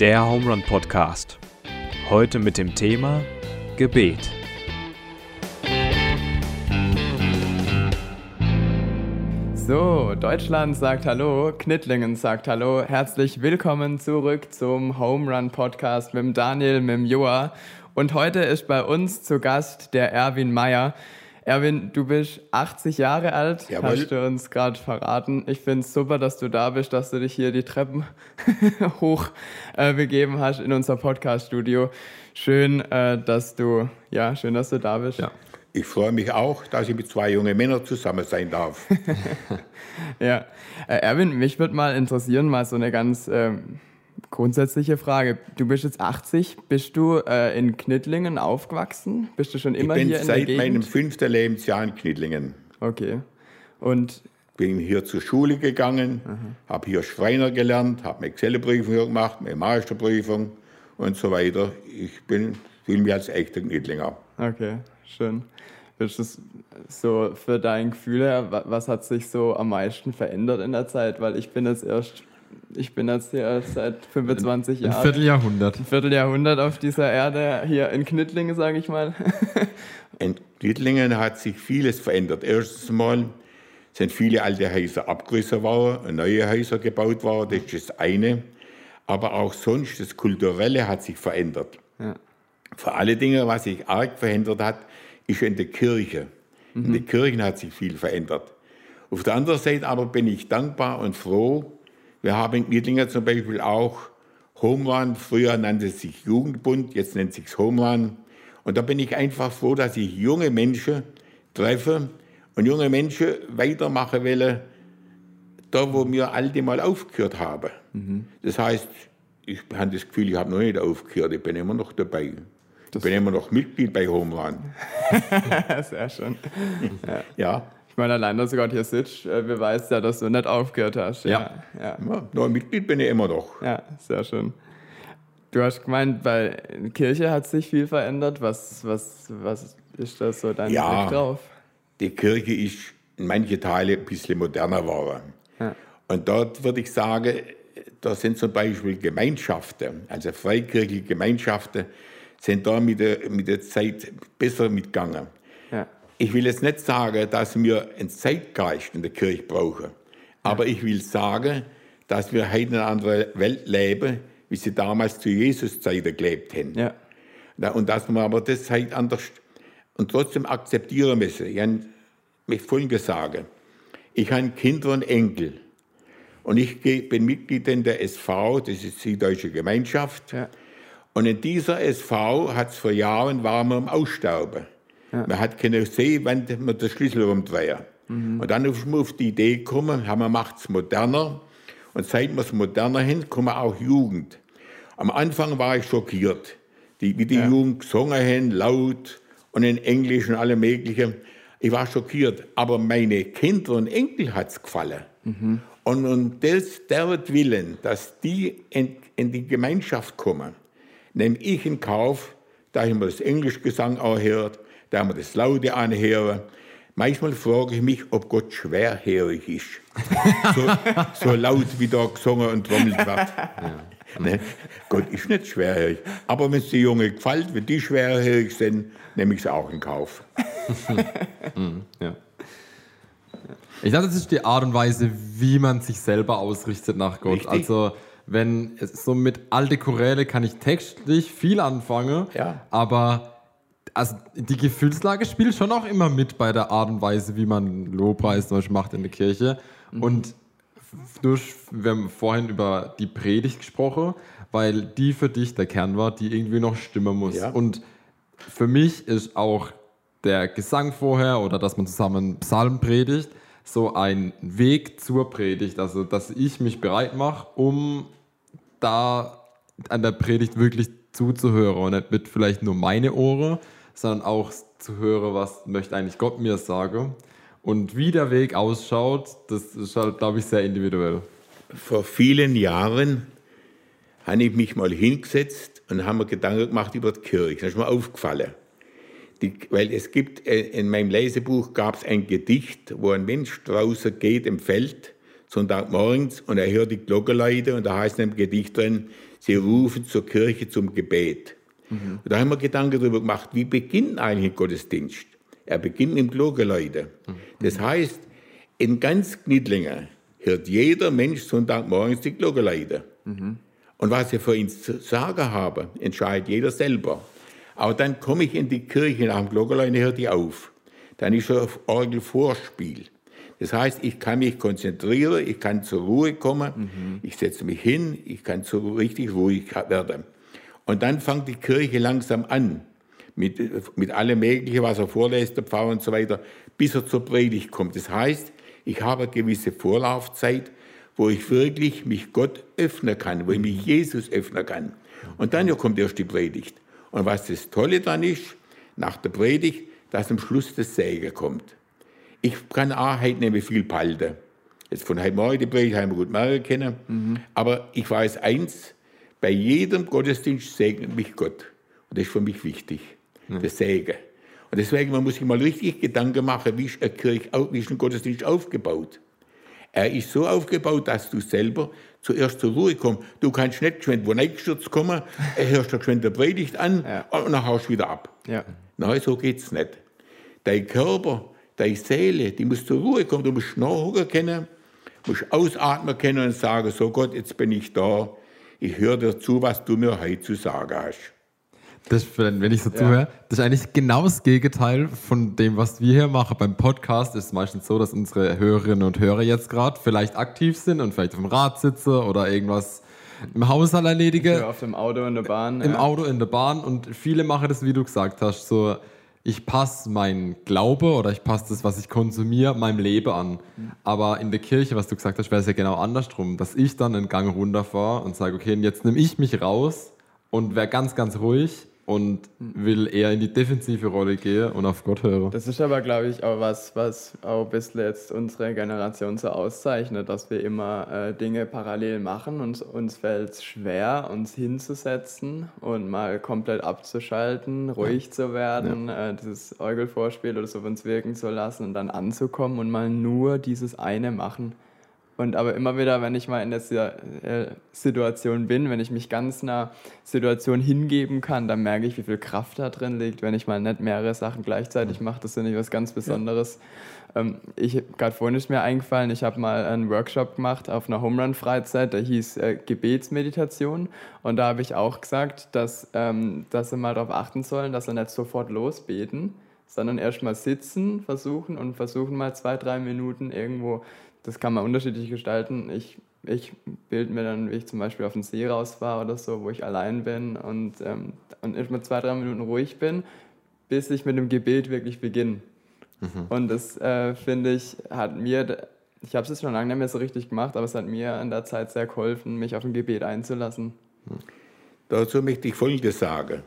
Der Home Run Podcast. Heute mit dem Thema Gebet. So, Deutschland sagt Hallo, Knittlingen sagt Hallo. Herzlich willkommen zurück zum Home Run Podcast mit Daniel, mit Joa. Und heute ist bei uns zu Gast der Erwin Meyer. Erwin, du bist 80 Jahre alt, Jawohl. hast du uns gerade verraten. Ich finde es super, dass du da bist, dass du dich hier die Treppen hoch äh, begeben hast in unser Podcast-Studio. Schön, äh, dass du, ja, schön, dass du da bist. Ja. Ich freue mich auch, dass ich mit zwei jungen Männern zusammen sein darf. Ja, äh, Erwin, mich würde mal interessieren, mal so eine ganz ähm, grundsätzliche Frage. Du bist jetzt 80, bist du äh, in Knittlingen aufgewachsen? Bist du schon immer ich bin hier in der seit Gegend? meinem fünften Lebensjahr in Knittlingen. Okay. Und Bin hier zur Schule gegangen, habe hier Schreiner gelernt, habe eine Excel-Prüfung hier gemacht, eine Masterprüfung und so weiter. Ich bin, fühle mich als echter Knittlinger. okay, schön. Bist du so für dein Gefühl her, wa- was hat sich so am meisten verändert in der Zeit? Weil ich bin jetzt erst, ich bin jetzt hier seit 25 Ein Jahren. Vierteljahrhundert. ein Vierteljahrhundert auf dieser Erde, hier in Knittlingen, sage ich mal. In Knittlingen hat sich vieles verändert. Erstens mal sind viele alte Häuser abgerissen worden und neue Häuser gebaut worden. Das ist das eine. Aber auch sonst, das Kulturelle hat sich verändert. Ja. Vor allen Dingen, was sich arg verändert hat, ist in der Kirche. In den Kirchen hat sich viel verändert. Auf der anderen Seite aber bin ich dankbar und froh. Wir haben in Knittlingen zum Beispiel auch Home Run. Früher nannte es sich Jugendbund, jetzt nennt es sich Home Run. Und da bin ich einfach froh, dass ich junge Menschen treffe und junge Menschen weitermachen will, da wo wir alte mal aufgehört haben. Das heißt, ich habe das Gefühl, ich habe noch nicht aufgehört, ich bin immer noch dabei. Ich bin immer noch Mitglied bei Home Run. Sehr schön. Ja, Ich meine, allein, dass du gerade hier sitzt, äh, beweist ja, dass du nicht aufgehört hast. Ja. Ja, ja ein Mitglied bin ich immer noch. ja sehr schön. Du hast gemeint, bei Kirche hat sich viel verändert. Was, was, was ist das so dein Ja. Blick drauf? Die Kirche ist in manche Teile ein bisschen moderner geworden. Ja. Und dort würde ich sagen, da sind zum Beispiel Gemeinschaften, also freikirchliche Gemeinschaften, sind da mit der, mit der Zeit besser mitgegangen. Ich will jetzt nicht sagen, dass wir einen Zeitgeist in der Kirche brauchen. Aber ich will sagen, dass wir heute in einer anderen Welt leben, wie sie damals zu Jesus Zeiten gelebt haben. Ja. Und dass wir aber das halt anders und trotzdem akzeptieren müssen. Ich möchte Folgendes sagen. Ich habe Kinder und Enkel. Und ich bin Mitglied in der SV, das ist die Deutsche Gemeinschaft. Ja. Und in dieser SV hat es vor Jahren waren wir am Aussterben. Man hat keine See, wenn man den Schlüssel rumdrehen. Und dann ist man auf die Idee gekommen, haben wir macht es moderner. Und seit wir es moderner hin, kommen auch Jugend. Am Anfang war ich schockiert, die, wie die Jugend gesungen haben, laut und in Englisch und alle möglichen. Ich war schockiert, aber meine Kinder und Enkel hat es gefallen. Und, und das, der Willen, dass die in, in die Gemeinschaft kommen, nehme ich in Kauf, da ich mir das Englischgesang anhört, da mir das Laute anhöre. Manchmal frage ich mich, ob Gott schwerhörig ist. So, so laut wie da gesungen und trommelt wird. Ne? Gott ist nicht schwerhörig. Aber wenn es die Jungen gefällt, wenn die schwerhörig sind, nehme ich es auch in Kauf. Ja. Ich glaube, das ist die Art und Weise, wie man sich selber ausrichtet nach Gott. Richtig. Also, wenn es so mit alte Choräle kann ich textlich viel anfangen, Ja. aber also die Gefühlslage spielt schon auch immer mit bei der Art und Weise, wie man Lobpreis zum Beispiel macht in der Kirche. Und f- durch, wir haben vorhin über die Predigt gesprochen, weil die für dich der Kern war, die irgendwie noch stimmen muss. Ja. Und für mich ist auch der Gesang vorher oder dass man zusammen Psalm predigt, so ein Weg zur Predigt. Also, dass ich mich bereit mache, um da an der Predigt wirklich zuzuhören und nicht mit vielleicht nur meine Ohren, sondern auch zu hören, was möchte eigentlich Gott mir sagen. Und wie der Weg ausschaut, das ist halt, glaube ich, sehr individuell. Vor vielen Jahren habe ich mich mal hingesetzt und habe mir Gedanken gemacht über die Kirche. Das ist mir aufgefallen. Die, weil es gibt, äh, in meinem Lesebuch gab es ein Gedicht, wo ein Mensch draußen geht im Feld Sonntagmorgens und er hört die Glocke läuten und da heißt im Gedicht drin, sie rufen zur Kirche zum Gebet. Mhm. Da haben wir Gedanken darüber gemacht, wie beginnt eigentlich ein Gottesdienst? Er beginnt mit dem Glockenläuten. Mhm. Das heißt, in ganz Knittlingen hört jeder Mensch Sonntagmorgens die Glocke läuten. Mhm. Und was ich für ihn zu sagen habe, entscheidet jeder selber. Aber dann komme ich in die Kirche nach dem Glockenläuten, hört die auf. Dann ist schon Orgelvorspiel. Das heißt, ich kann mich konzentrieren, ich kann zur Ruhe kommen, mhm. ich setze mich hin, ich kann so richtig ruhig werden. Und dann fängt die Kirche langsam an, mit, mit allem Möglichen, was er vorlässt, der Pfarrer und so weiter, bis er zur Predigt kommt. Das heißt, ich habe eine gewisse Vorlaufzeit, wo ich wirklich mich Gott öffnen kann, wo ich mich Jesus öffnen kann. Und dann kommt erst die Predigt. Und was das Tolle dann ist, nach der Predigt, dass am Schluss das Segen kommt. Ich kann auch heute nicht mehr viel behalten. Jetzt von heute Morgen die Predigt haben wir gut merken können. Mhm. Aber ich weiß eins, bei jedem Gottesdienst segnet mich Gott. Und das ist für mich wichtig, mhm. das Segen. Und deswegen man muss sich mal richtig Gedanken machen, wie ist, eine Kirche, wie ist ein Gottesdienst aufgebaut. Er ist so aufgebaut, dass du selber zuerst zur Ruhe kommst. Du kannst nicht geschwind wo reingestürzt kommen, hörst du geschwind der Predigt an ja. und dann haust du wieder ab. Ja. Nein, so geht es nicht. Dein Körper, deine Seele, die muss zur Ruhe kommen. Du musst nachhocken können, musst ausatmen können und sagen, so Gott, jetzt bin ich da. Ich höre dir zu, was du mir heute zu sagen hast. Das, wenn ich so zuhöre, das ist eigentlich genau das Gegenteil von dem, was wir hier machen. Beim Podcast ist es meistens so, dass unsere Hörerinnen und Hörer jetzt gerade vielleicht aktiv sind und vielleicht auf dem Rad sitzen oder irgendwas im Haushalt erledigen. auf dem Auto in der Bahn. Im ja. Auto in der Bahn und viele machen das, wie du gesagt hast, so ich passe mein Glaube oder ich passe das, was ich konsumiere, meinem Leben an. Aber in der Kirche, was du gesagt hast, wäre es ja genau andersrum, dass ich dann einen Gang runterfahre und sage, okay, jetzt nehme ich mich raus und wäre ganz, ganz ruhig und will eher in die defensive Rolle gehen und auf Gott hören. Das ist aber, glaube ich, auch was, was auch bisschen jetzt unsere Generation so auszeichnet, dass wir immer äh, Dinge parallel machen und uns fällt es schwer, uns hinzusetzen und mal komplett abzuschalten, ruhig ja. zu werden, ja. äh, dieses Eugelvorspiel oder so auf uns wirken zu lassen und dann anzukommen und mal nur dieses eine machen. Und aber immer wieder, wenn ich mal in der äh, Situation bin, wenn ich mich ganz einer Situation hingeben kann, dann merke ich, wie viel Kraft da drin liegt, wenn ich mal nicht mehrere Sachen gleichzeitig mache. Das finde ich was ganz Besonderes. Ja. Ähm, ich gerade vorhin ist mir eingefallen, ich habe mal einen Workshop gemacht auf einer Home Run Freizeit, der hieß äh, Gebetsmeditation. Und da habe ich auch gesagt, dass, ähm, dass sie mal darauf achten sollen, dass sie nicht sofort losbeten, sondern erst mal sitzen, versuchen und versuchen mal zwei, drei Minuten irgendwo das kann man unterschiedlich gestalten. Ich, ich bilde mir dann, wie ich zum Beispiel auf den See rausfahre oder so, wo ich allein bin und, ähm, und erstmal zwei, drei Minuten ruhig bin, bis ich mit dem Gebet wirklich beginne. Mhm. Und das äh, finde ich, hat mir, ich habe es schon lange nicht mehr so richtig gemacht, aber es hat mir in der Zeit sehr geholfen, mich auf ein Gebet einzulassen. Mhm. Dazu möchte ich Folgendes sagen.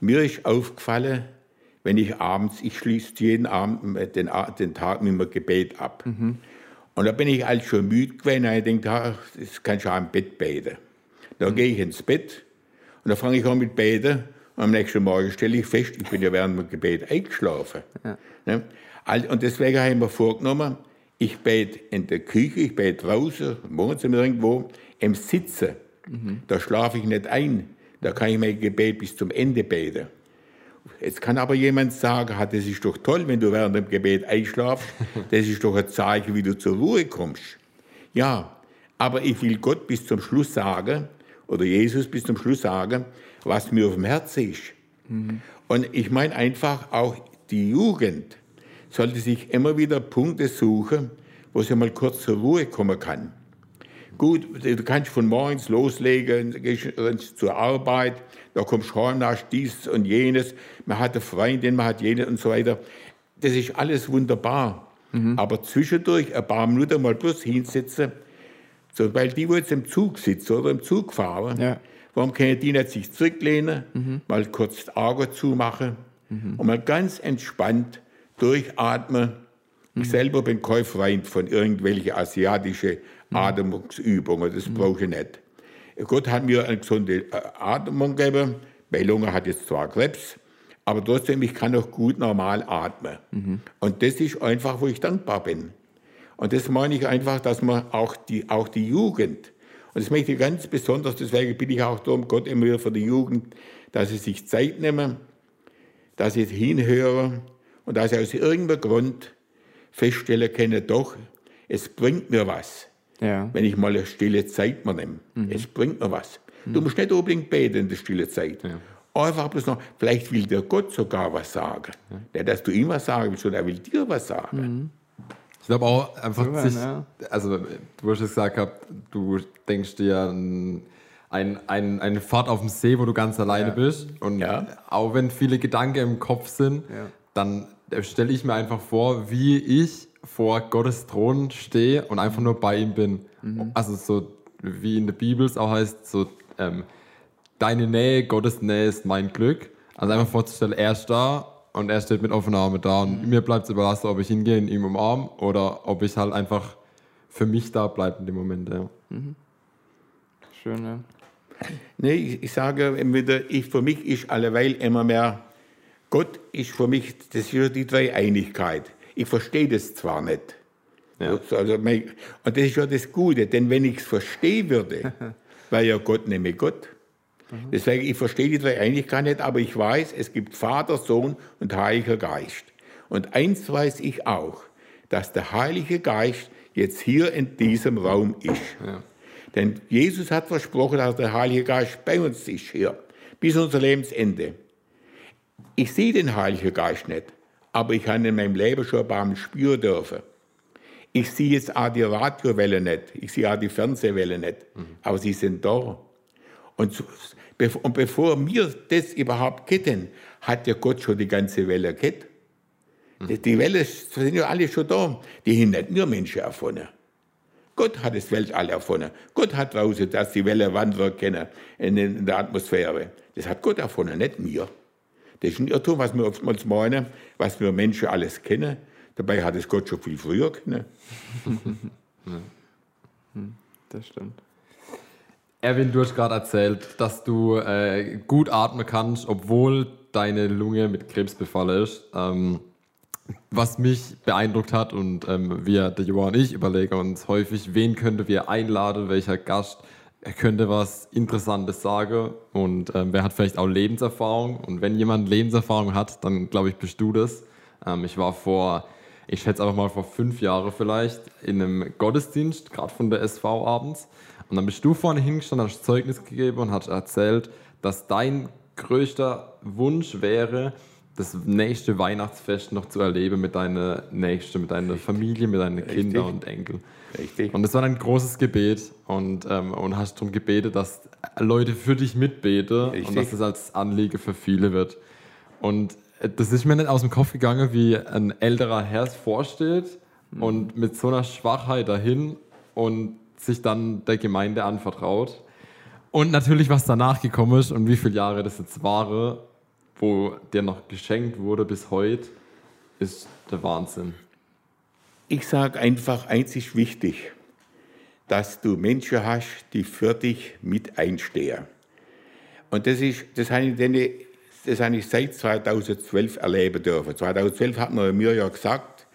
Mir ist aufgefallen, wenn ich abends, ich schließe jeden Abend den, den Tag mit einem Gebet ab. Mhm. Und da bin ich als schon müde gewesen und ich denke, ach, das kann auch im Bett beten. Da mhm. gehe ich ins Bett und da fange ich an mit Beten und am nächsten Morgen stelle ich fest, ich bin ja während dem Gebet eingeschlafen. Ja. Ne? Und deswegen habe ich mir vorgenommen, ich bete in der Küche, ich bete draußen, im Wohnzimmer irgendwo, im Sitzen. Mhm. Da schlafe ich nicht ein. Da kann ich mein Gebet bis zum Ende beten. Jetzt kann aber jemand sagen, das ist doch toll, wenn du während dem Gebet einschlafst. Das ist doch ein Zeichen, wie du zur Ruhe kommst. Ja, aber ich will Gott bis zum Schluss sagen, oder Jesus bis zum Schluss sagen, was mir auf dem Herzen ist. Mhm. Und ich meine einfach, auch die Jugend sollte sich immer wieder Punkte suchen, wo sie mal kurz zur Ruhe kommen kann. Gut, du kannst von morgens loslegen, gehst zur Arbeit, da heim, hast dies und jenes, man hat eine Freundin, man hat jenes und so weiter. Das ist alles wunderbar. Mhm. Aber zwischendurch ein paar Minuten mal bloß hinsetzen, so, weil die, wo jetzt im Zug sitzen oder im Zug fahren, ja. warum können die nicht sich zurücklehnen, mhm. mal kurz die Augen zumachen mhm. und mal ganz entspannt durchatmen. Ich mhm. selber bin kein Freund von irgendwelchen asiatischen mhm. Atmungsübungen, das brauche ich nicht. Gott hat mir eine gesunde äh, Atmung gegeben. Meine Lunge hat jetzt zwar Krebs, aber trotzdem, ich kann noch gut normal atmen. Mhm. Und das ist einfach, wo ich dankbar bin. Und das meine ich einfach, dass man auch die, auch die Jugend, und das möchte ich ganz besonders, deswegen bitte ich auch darum, Gott immer wieder für die Jugend, dass sie sich Zeit nehmen, dass sie hinhören und dass sie aus irgendeinem Grund feststellen können, doch, es bringt mir was, Ja. wenn ich mal eine stille Zeit mir nehme. Es bringt mir was. Du musst nicht unbedingt beten in der stille Zeit. Einfach bloß noch, vielleicht will dir Gott sogar was sagen. Nicht, dass du ihm was sagen willst, sondern er will dir was sagen. Ich glaube auch einfach, Super, sich, ne? also du hast es gesagt gehabt, du denkst dir ein, ein, ein, eine Fahrt auf dem See, wo du ganz alleine Ja. bist. Und Ja. auch wenn viele Gedanken im Kopf sind, Ja. dann stelle ich mir einfach vor, wie ich vor Gottes Thron stehe und einfach nur bei ihm bin. Mhm. Also so wie in der Bibel es auch heißt, so ähm, deine Nähe, Gottes Nähe ist mein Glück. Also einfach vorzustellen, er ist da und er steht mit offenen Armen da und mir bleibt es überlassen, ob ich hingehe und ihm umarm oder ob ich halt einfach für mich da bleibe in dem Moment. Ja. Schön, ja. Nee, ich, ich sage immer wieder, ich, für mich ist alleweil immer mehr, Gott ist für mich, das ist die Dreieinigkeit. Ich verstehe das zwar nicht. Ja. Also, und das ist ja das Gute, denn wenn ich es verstehen würde, wäre ja Gott nämlich Gott. Deswegen, ich verstehe die Dreieinigkeit nicht, aber ich weiß, es gibt Vater, Sohn und Heiliger Geist. Und eins weiß ich auch, dass der Heilige Geist jetzt hier in diesem Raum ist. Denn Jesus hat versprochen, dass der Heilige Geist bei uns ist hier, bis unser Lebensende. Ich sehe den Heiligen Geist nicht, aber ich habe in meinem Leben schon ein paar Mal spüren dürfen. Ich sehe jetzt auch die Radiowelle nicht, ich sehe auch die Fernsehwelle nicht, aber sie sind da. Und, so, und bevor wir das überhaupt kennen, hat ja Gott schon die ganze Welle kennt. Die- Die Wellen sind ja alle schon da. Die haben nicht nur Menschen erfunden. Gott hat das Weltall erfunden. Gott hat draußen, dass die Welle wandern können in, der Atmosphäre. Das hat Gott erfunden, nicht wir. Das ist ein Irrtum, was wir oftmals meinen, was wir Menschen alles kennen. Dabei hat es Gott schon viel früher kennen. Das stimmt. Erwin, du hast gerade erzählt, dass du äh, gut atmen kannst, obwohl deine Lunge mit Krebs befallen ist. Ähm, was mich beeindruckt hat und ähm, wir, der Johann und ich, überlegen uns häufig, wen könnte wir einladen, welcher Gast er könnte was Interessantes sagen und ähm, wer hat vielleicht auch Lebenserfahrung. Und wenn jemand Lebenserfahrung hat, dann glaube ich, bist du das. Ähm, ich war vor, ich schätze einfach mal vor fünf Jahren vielleicht, in einem Gottesdienst, gerade von der SV abends. Und dann bist du vorne hingestanden, hast Zeugnis gegeben und hast erzählt, dass dein größter Wunsch wäre, das nächste Weihnachtsfest noch zu erleben mit deiner Nächsten, mit deiner Familie, mit deinen Kindern und Enkeln. Richtig. Und das war ein großes Gebet und, ähm, und hast darum gebetet, dass Leute für dich mitbeten Richtig. und dass das als Anliege für viele wird. Und äh, das ist mir nicht aus dem Kopf gegangen, wie ein älterer Herr es vorsteht und mit so einer Schwachheit dahin und sich dann der Gemeinde anvertraut. Und natürlich, was danach gekommen ist und wie viele Jahre das jetzt war, wo dir noch geschenkt wurde bis heute, ist der Wahnsinn. Ich sage einfach, eins ist wichtig, dass du Menschen hast, die für dich mit einstehen. Und das, ist, das, habe ich, das habe ich seit 2012 erleben dürfen. 2012 hat man mir ja gesagt,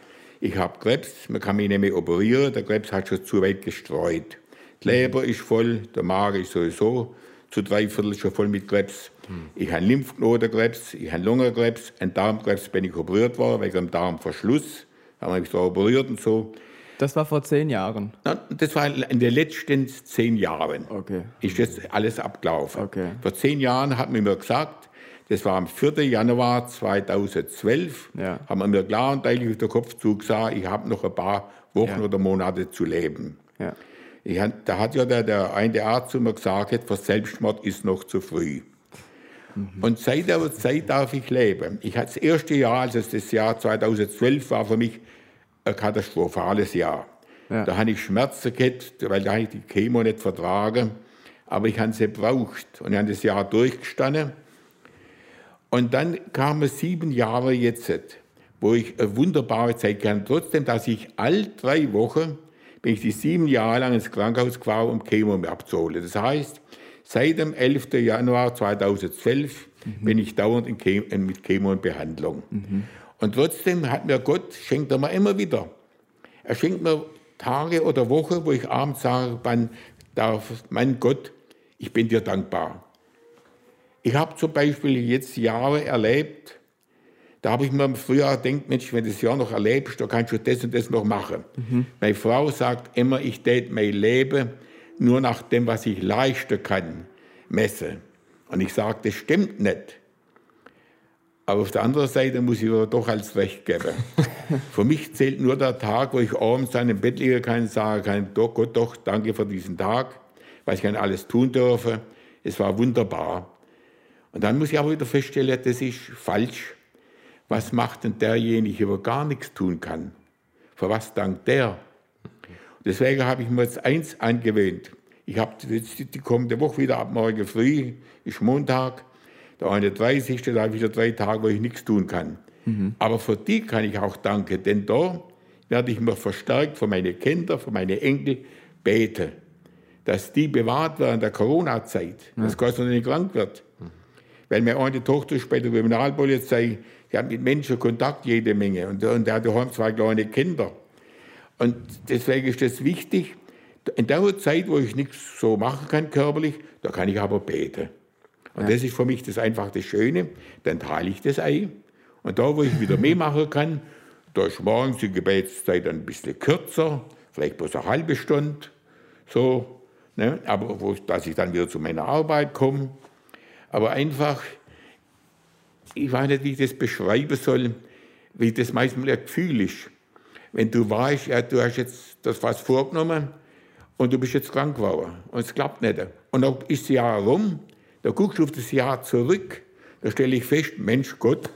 ich habe Krebs, man kann mich nicht mehr operieren, der Krebs hat schon zu weit gestreut. Die Leber ist voll, der Magen ist sowieso zu drei Viertel schon voll mit Krebs. Ich habe Lymphknotenkrebs, ich habe Lungenkrebs, ein Darmkrebs bin ich operiert worden, wegen dem Darmverschluss. Haben wir mich zwar operiert und so. Das war vor zehn Jahren. Na, Das war in den letzten zehn Jahren. Okay. Ist das alles abgelaufen. Okay. Vor zehn Jahren hat man mir gesagt, das war am 4. Januar 2012, Ja. haben wir mir klar und deutlich auf den Kopf zugesagt, ich habe noch ein paar Wochen Ja. oder Monate zu leben. Ja. Ich, da hat ja der, der eine Arzt zu mir gesagt, für Selbstmord ist noch zu früh. Und seit der Zeit darf ich leben. Ich hatte das erste Jahr, also das Jahr 2012, war für mich ein katastrophales Jahr. Ja. Da habe ich Schmerzen gehabt, weil da habe ich die Chemo nicht vertragen. Aber ich habe sie gebraucht und ich habe das Jahr durchgestanden. Und dann kamen sieben Jahre jetzt, wo ich eine wunderbare Zeit hatte. Trotzdem, dass ich all drei Wochen, bin ich die sieben Jahre lang ins Krankenhaus gefahren, um Chemo abzuholen. Das heißt, seit dem 11. Januar 2012 bin ich dauernd in Chemo, mit Chemo in Behandlung. Und trotzdem hat mir Gott, schenkt er mir immer wieder. Er schenkt mir Tage oder Wochen, wo ich abends sage, mein, darf, mein Gott, ich bin dir dankbar. Ich habe zum Beispiel jetzt Jahre erlebt, da habe ich mir im Frühjahr gedacht, Mensch, wenn du das Jahr noch erlebst, dann kannst du das und das noch machen. Mhm. Meine Frau sagt immer, ich tät mein Leben nur nach dem, was ich leisten kann, messe. Und ich sage, das stimmt nicht. Aber auf der anderen Seite muss ich aber doch als Recht geben. für mich zählt nur der Tag, wo ich abends dann im Bett liegen kann und sagen kann, doch, Gott, doch, danke für diesen Tag, was ich kann alles tun dürfen. Es war wunderbar. Und dann muss ich aber wieder feststellen, das ist falsch. Was macht denn derjenige, der gar nichts tun kann? Für was dankt der? Deswegen habe ich mir jetzt eins angewöhnt. Ich habe jetzt die kommende Woche wieder ab morgen früh, ist Montag, der 31. Da habe ich wieder drei Tage, wo ich nichts tun kann. Mhm. Aber für die kann ich auch danken, denn da werde ich mir verstärkt für meine Kinder, für meine Enkel beten, dass die bewahrt werden in der Corona-Zeit, ja. dass Gott nicht krank wird. Mhm. Weil meine eine Tochter ist bei der Kriminalpolizei, die hat mit Menschen Kontakt jede Menge und, und der hat daheim zwei kleine Kinder. Und deswegen ist es wichtig, in der Zeit, wo ich nichts so machen kann körperlich, da kann ich aber beten. Und ja. das ist für mich das einfach das Schöne. Dann teile ich das ein. Und da, wo ich wieder mehr machen kann, da ist morgens die Gebetszeit ein bisschen kürzer, vielleicht bloß eine halbe Stunde, so, ne? aber wo, dass ich dann wieder zu meiner Arbeit komme. Aber einfach, ich weiß nicht, wie ich das beschreiben soll, wie das meistens ein Gefühl ist. Wenn du weißt, ja, du hast jetzt das was vorgenommen und du bist jetzt krank geworden und es klappt nicht. Und dann ist das Jahr rum, da guckst du auf das Jahr zurück, da stelle ich fest, Mensch Gott,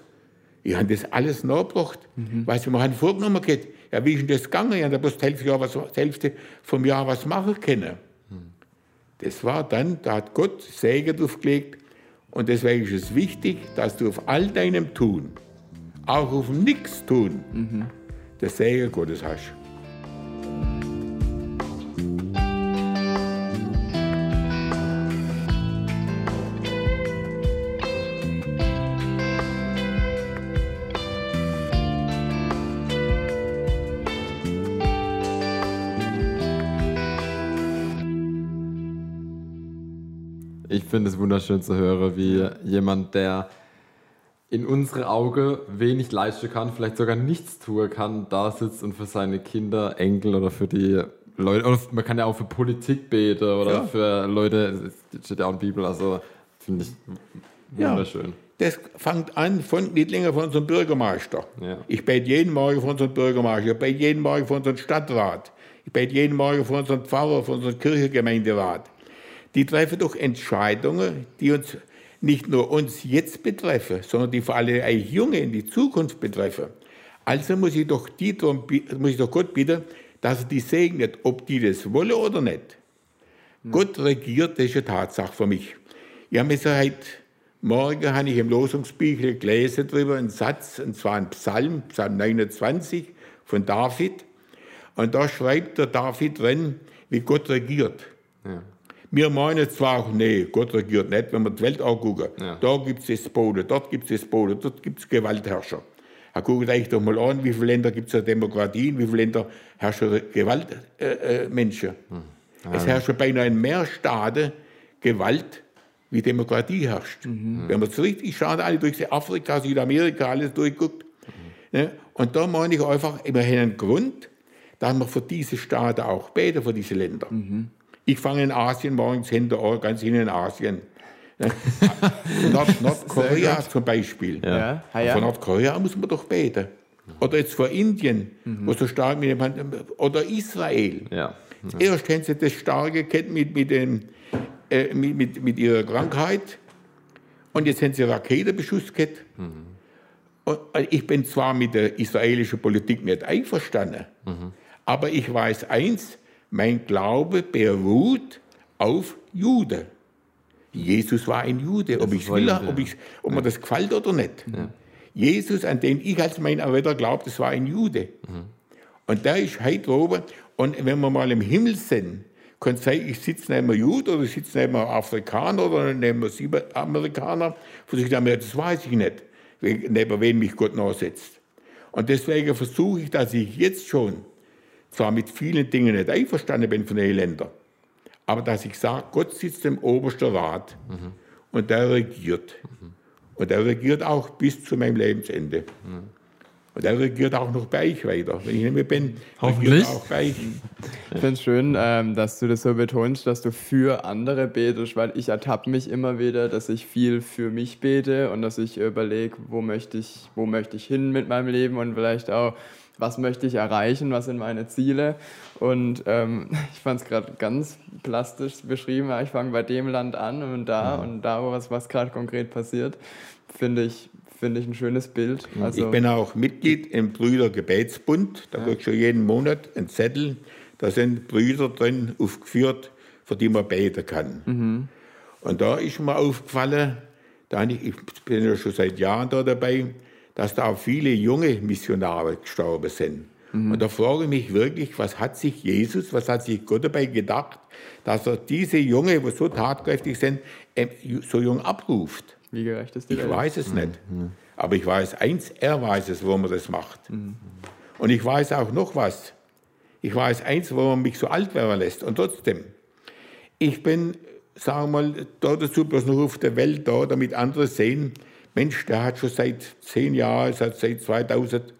ich habe das alles nachgebracht. Mhm. Weißt du, man hat vorgenommen, geht, ja, wie ist denn das gegangen? Ich habe bloß die Hälfte, was, die Hälfte vom Jahr was machen können. Mhm. Das war dann, da hat Gott Segen draufgelegt und deswegen ist es wichtig, dass du auf all deinem Tun, auch auf nichts tun, mhm. Das Segen Gottes hast. Ich finde es wunderschön zu hören, wie jemand, der in unsere Augen wenig leisten kann, vielleicht sogar nichts tun kann, da sitzt und für seine Kinder, Enkel oder für die Leute, oder man kann ja auch für Politik beten oder ja. für Leute, steht ja auch in der Bibel, also finde ich wunderschön. Ja. Das fängt an von Niedlinger, von unserem Bürgermeister. Ja. Ich bete jeden Morgen von unserem Bürgermeister, ich bete jeden Morgen von unserem Stadtrat, ich bete jeden Morgen von unserem Pfarrer, von unserem Kirchengemeinderat die treffen doch Entscheidungen, die uns nicht nur uns jetzt betreffen, sondern die vor allem eigentlich Junge in die Zukunft betreffen. Also muss ich doch, die, muss ich doch Gott bitten, dass er die segnet, ob die das wollen oder nicht. Mhm. Gott regiert, das ist eine Tatsache für mich. Ich habe mir seit morgen habe ich im Losungsbüchlein gelesen darüber einen Satz, und zwar ein Psalm, Psalm 29 von David. Und da schreibt der David drin, wie Gott regiert. Ja. Wir meinen zwar, nee, Gott regiert nicht, wenn wir die Welt angucken. Ja. Da gibt es Despoten, dort gibt es Despoten, dort gibt es Gewaltherrscher. Er guckt euch doch mal an, wie viele Länder gibt es ja Demokratien, wie viele Länder herrschen Gewaltmenschen. Äh, äh, hm. ja. Es herrschen beinahe in mehr Staaten Gewalt, wie Demokratie herrscht. Mhm. Wenn man es richtig schaut, alle durch Afrika, Südamerika, alles durchguckt. Mhm. Ne? Und da meine ich einfach, immerhin einen Grund, dass man für diese Staaten auch beten, für diese Länder. Mhm. Ich fange in Asien morgens hinter an, ganz hinten in Asien. Nord Nordkorea zum Beispiel. Ja. Ja. Von Nordkorea muss man doch beten. Oder jetzt vor Indien, mhm. wo so stark mit dem oder Israel. Ja. Ja. Erst haben sie das starke Ketten mit, mit, dem, äh, mit, mit, mit, ihrer Krankheit und jetzt haben sie Raketenbeschuss gehabt. Mhm. Und ich bin zwar mit der israelischen Politik nicht einverstanden, mhm. aber ich weiß eins, mein Glaube beruht auf Jude. Jesus war ein Jude, ob, ich will, ob, ich, ob mir das gefällt oder nicht. Ja. Jesus, an den ich als mein Erretter glaube, das war ein Jude. Mhm. Und der ist heute oben. Und wenn wir mal im Himmel sind, kann es sein, ich sitze neben einem Jude oder ich sitze neben einem Afrikaner oder neben einem Amerikaner. Das weiß ich nicht, neben wen mich Gott nachsetzt. Und deswegen versuche ich, dass ich jetzt schon zwar mit vielen Dingen nicht einverstanden bin von den Ländern, aber dass ich sage, Gott sitzt im obersten Rat mhm. und der regiert. Mhm. Und der regiert auch bis zu meinem Lebensende. Mhm. Und er regiert auch noch bei euch weiter. Wenn ich nicht mehr bin, Hoffentlich. auch bei euch. Ich finde es schön, ähm, dass du das so betonst, dass du für andere betest, weil ich ertappe mich immer wieder, dass ich viel für mich bete und dass ich überlege, wo möchte ich, wo möchte ich hin mit meinem Leben und vielleicht auch, was möchte ich erreichen, was sind meine Ziele. Und ähm, ich fand es gerade ganz plastisch beschrieben, ich fange bei dem Land an und da mhm. und da, was, was gerade konkret passiert, finde ich finde ich ein schönes Bild. Also ich bin auch Mitglied im Brüdergebetsbund. Da ja. kriegst du jeden Monat einen Zettel. Da sind Brüder drin aufgeführt, für die man beten kann. Mhm. Und da ist mir aufgefallen, da ich bin ja schon seit Jahren da dabei, dass da auch viele junge Missionare gestorben sind. Mhm. Und da frage ich mich wirklich, was hat sich Jesus, was hat sich Gott dabei gedacht, dass er diese Junge, die so tatkräftig sind, so jung abruft. Wie gerecht ist die Ich Welt? weiß es nicht. Mhm. Aber ich weiß eins, er weiß es, wo man das macht. Mhm. Und ich weiß auch noch was. Ich weiß eins, wo man mich so alt werden lässt. Und trotzdem, ich bin, sagen wir mal, da dazu bloß noch auf der Welt da, damit andere sehen, Mensch, der hat schon seit zehn Jahren, seit 2000,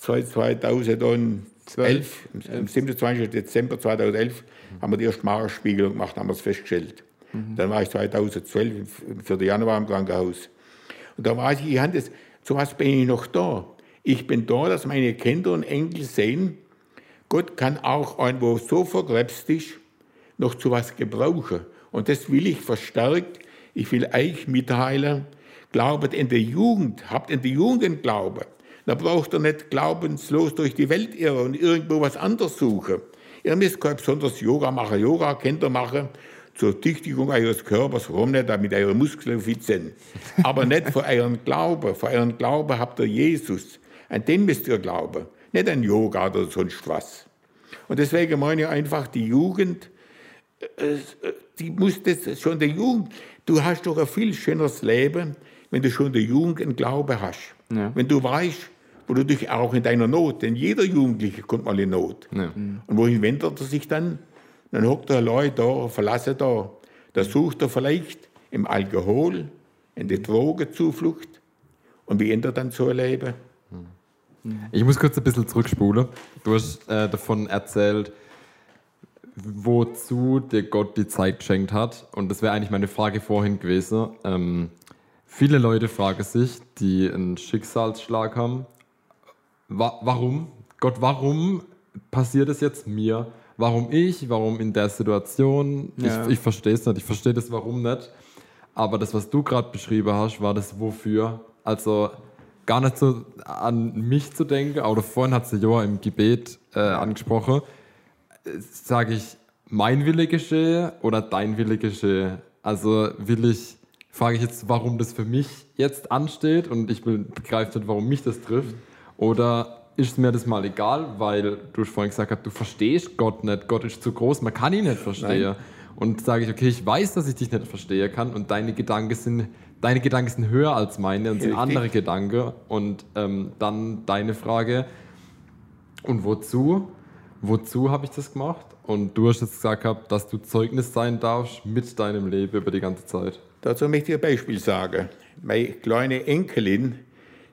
seit 2011, am 27. Dezember 2011, haben wir die erste Marspiegelung gemacht, haben wir es festgestellt. Mhm. Dann war ich 2012 im 4. Januar im Krankenhaus. Und da war ich, ich hatte das, zu was bin ich noch da? Ich bin da, dass meine Kinder und Enkel sehen, Gott kann auch irgendwo so verkrebst ist, noch zu was gebrauchen. Und das will ich verstärkt. Ich will euch mitteilen, glaubet in der Jugend, habt in der Jugend den Glauben. Da braucht ihr nicht glaubenslos durch die Welt irren und irgendwo was anderes suchen. Ihr müsst kein besonders Yoga machen, Yoga könnt ihr machen zur Tüchtigung eures Körpers, warum nicht, damit eure Muskeln fit sind. Aber nicht für euren Glauben. Für euren Glauben habt ihr Jesus. An den müsst ihr glauben. Nicht an Yoga oder sonst was. Und deswegen meine ich einfach, die Jugend, äh, die muss das schon der Jugend, du hast doch ein viel schöneres Leben, wenn du schon in der Jugend einen Glauben hast. Ja. Wenn du weißt, wo du dich auch in deiner Not, denn jeder Jugendliche kommt mal in Not. Ja. Und wohin wendet er sich dann? Dann hockt er allein da, verlassen da. Da sucht er vielleicht im Alkohol, in die Drogenzuflucht. Und wie endet dann so ein Leben? Ich muss kurz ein bisschen zurückspulen. Du hast äh, davon erzählt, wozu dir Gott die Zeit geschenkt hat. Und das wäre eigentlich meine Frage vorhin gewesen. Ähm, viele Leute fragen sich, die einen Schicksalsschlag haben, wa warum? Gott, warum passiert es jetzt mir? warum ich, warum in der Situation. Ja. Ich, ich verstehe es nicht, ich verstehe das warum nicht. Aber das, was du gerade beschrieben hast, war das wofür. Also gar nicht so an mich zu denken, aber vorhin hat sie Joa im Gebet äh, angesprochen. Sage ich, mein Wille geschehe oder dein Wille geschehe? Also will ich, frage ich jetzt, warum das für mich jetzt ansteht und ich begreife nicht, warum mich das trifft. Oder ist mir das mal egal, weil du vorhin gesagt hast, du verstehst Gott nicht, Gott ist zu groß, man kann ihn nicht verstehen. Nein. Und sage ich, okay, ich weiß, dass ich dich nicht verstehen kann und deine Gedanken sind, deine Gedanken sind höher als meine und sind andere Gedanken. Und ähm, dann deine Frage, und wozu? Wozu habe ich das gemacht? Und du hast jetzt gesagt, dass du Zeugnis sein darfst mit deinem Leben über die ganze Zeit. Dazu möchte ich ein Beispiel sagen. Meine kleine Enkelin,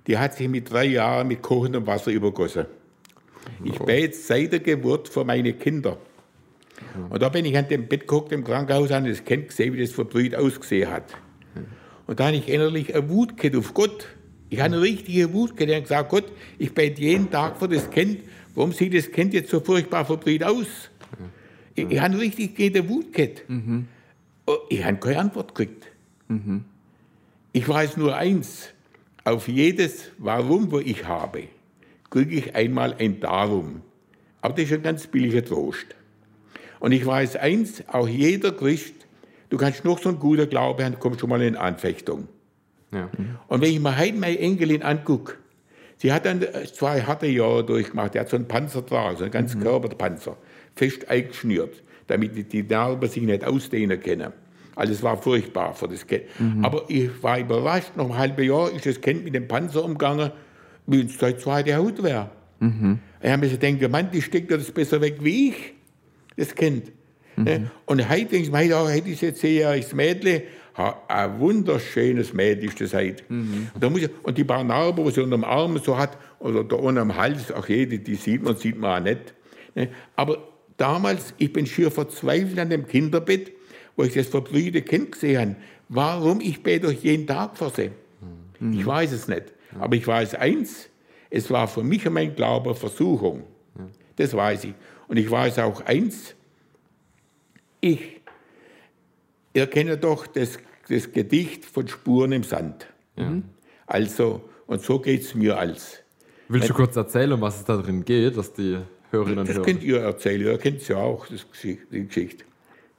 die hat sich mit drei Jahren mit kochendem Wasser übergossen. Ich bete seit der Geburt für meine Kinder. Und da bin ich an dem Bett geguckt im Krankenhaus an das Kind gesehen, wie das verbrüht ausgesehen hat. Und da habe ich innerlich eine Wut gehabt auf Gott. Ich habe eine richtige Wut gehabt. Ich habe gesagt, Gott, ich bete jeden Tag für das Kind. Warum sieht das Kind jetzt so furchtbar verbrüht aus? Ich, ich habe eine richtige Wut gehabt. Ich habe keine Antwort gekriegt. Mhm. Ich weiß nur eins. Auf jedes Warum, wo ich habe, kriege ich einmal ein Darum. Aber das ist ein ganz billiger Trost. Und ich weiß eins, auch jeder Christ, du kannst noch so ein guter Glaube haben, kommst schon mal in Anfechtung. Ja. Und wenn ich mir heute meine Enkelin angucke, sie hat dann zwei harte Jahre durchgemacht, sie hat so einen Panzer dran, so einen ganzen mhm. Körperpanzer, fest eingeschnürt, damit die Narben sich nicht ausdehnen können. Alles war furchtbar für das Kind. Mhm. Aber ich war überrascht, noch ein halbes Jahr ist das Kind mit dem Panzer umgegangen, wie es seit zweite Haut wäre. Mhm. Ich habe mir gedacht, Mann, die steckt das besser weg wie ich, das Kind. Mhm. Und heute denke ich mir, heute ist jetzt zehnjähriges Mädchen, ein wunderschönes Mädchen ist das heute. Mhm. Und, da muss ich, und die paar Narben, die sie unter dem Arm so hat, oder da unten am Hals, ach jede, die sieht man, sieht man auch nicht. Ne? Aber damals, ich bin schier verzweifelt an dem Kinderbett, wo ich das verbrühte Kind gesehen habe. Warum ich bete euch jeden Tag vor sie? Mhm. Ich weiß es nicht. Aber ich weiß eins, es war für mich und mein Glaube Versuchung. Das weiß ich. Und ich weiß auch eins, ich erkenne doch das, das Gedicht von Spuren im Sand. Ja. Also, und so geht es mir als. Willst du kurz erzählen, um was es da drin geht, dass die Hörerinnen und Hörer. Das könnt ihr erzählen, ihr kennt es ja auch, das, die Geschichte.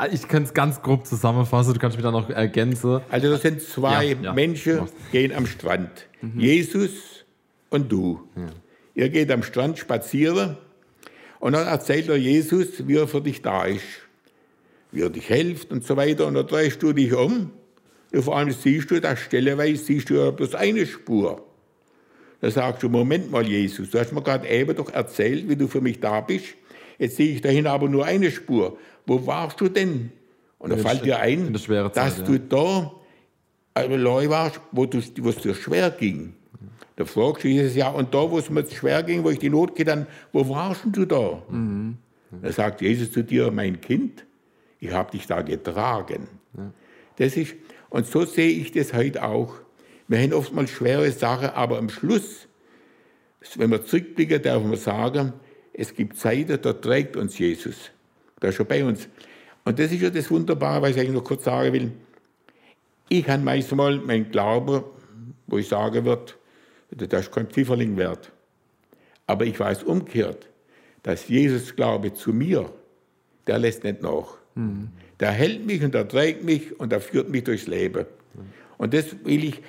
Ah, ich kann es ganz grob zusammenfassen, du kannst mich da noch ergänzen. Also das sind zwei ja, ja. Menschen, gehen am Strand. Mhm. Jesus und du. Ja. Ihr geht am Strand spazieren und dann erzählt er Jesus, wie er für dich da ist. Wie er dich hilft und so weiter. Und dann drehst du dich um und vor allem siehst du, dass stelleweise siehst du ja bloß eine Spur. Da sagst du, Moment mal, Jesus, du hast mir gerade eben doch erzählt, wie du für mich da bist. Jetzt sehe ich dahin aber nur eine Spur. Wo warst du denn? Und da fällt dir ein, Zeit, dass ja. du da allein warst, wo, es dir schwer ging. Da fragst du Jesus, ja, und da, wo es mir schwer ging, wo ich die Not getan wo warst du da? Mhm. Da sagt Jesus zu dir, mein Kind, ich habe dich da getragen. Ja. Das ist, und so sehe ich das heute auch. Wir haben oftmals schwere Sachen, aber am Schluss, wenn wir zurückblicken, darf man sagen, es gibt Zeiten, da trägt uns Jesus. Da ist schon bei uns. Und das ist ja das Wunderbare, was ich eigentlich noch kurz sagen will. Ich habe manchmal mein Glaube, wo ich sagen würde, das ist kein Pfifferling wert. Aber ich weiß umgekehrt, dass Jesus Glaube zu mir, der lässt nicht nach. Mhm. Der hält mich und der trägt mich und der führt mich durchs Leben. Und das will ich,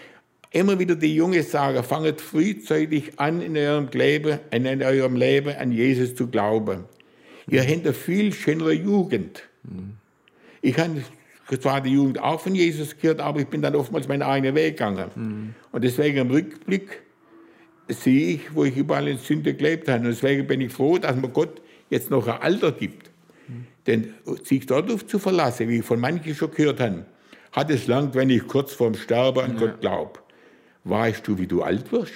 immer wieder die Junge sagen, fanget frühzeitig an in eurem Leben, in eurem Leben an Jesus zu glauben. Ihr habt eine viel schönere Jugend. Ich habe zwar die Jugend auch von Jesus gehört, aber ich bin dann oftmals meinen eigenen Weg gegangen. Und deswegen im Rückblick sehe ich, wo ich überall in Sünde gelebt habe. Und deswegen bin ich froh, dass mir Gott jetzt noch ein Alter gibt. Denn sich darauf zu verlassen, wie von manchen schon gehört haben, hat es lang, wenn ich kurz vorm Sterben an ja. Gott glaube. Weißt du, wie du alt wirst?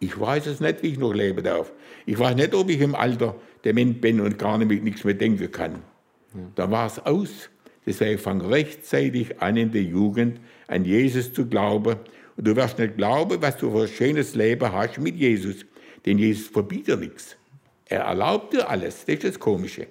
Ich weiß es nicht, wie ich noch leben darf. Ich weiß nicht, ob ich im Alter dement bin und gar nicht, nichts mehr denken kann. Ja. Da war es aus. Deswegen fang rechtzeitig an in der Jugend an Jesus zu glauben. Und du wirst nicht glauben, was du für ein schönes Leben hast mit Jesus. Denn Jesus verbietet nichts. Er erlaubt dir alles. Das ist das Komische.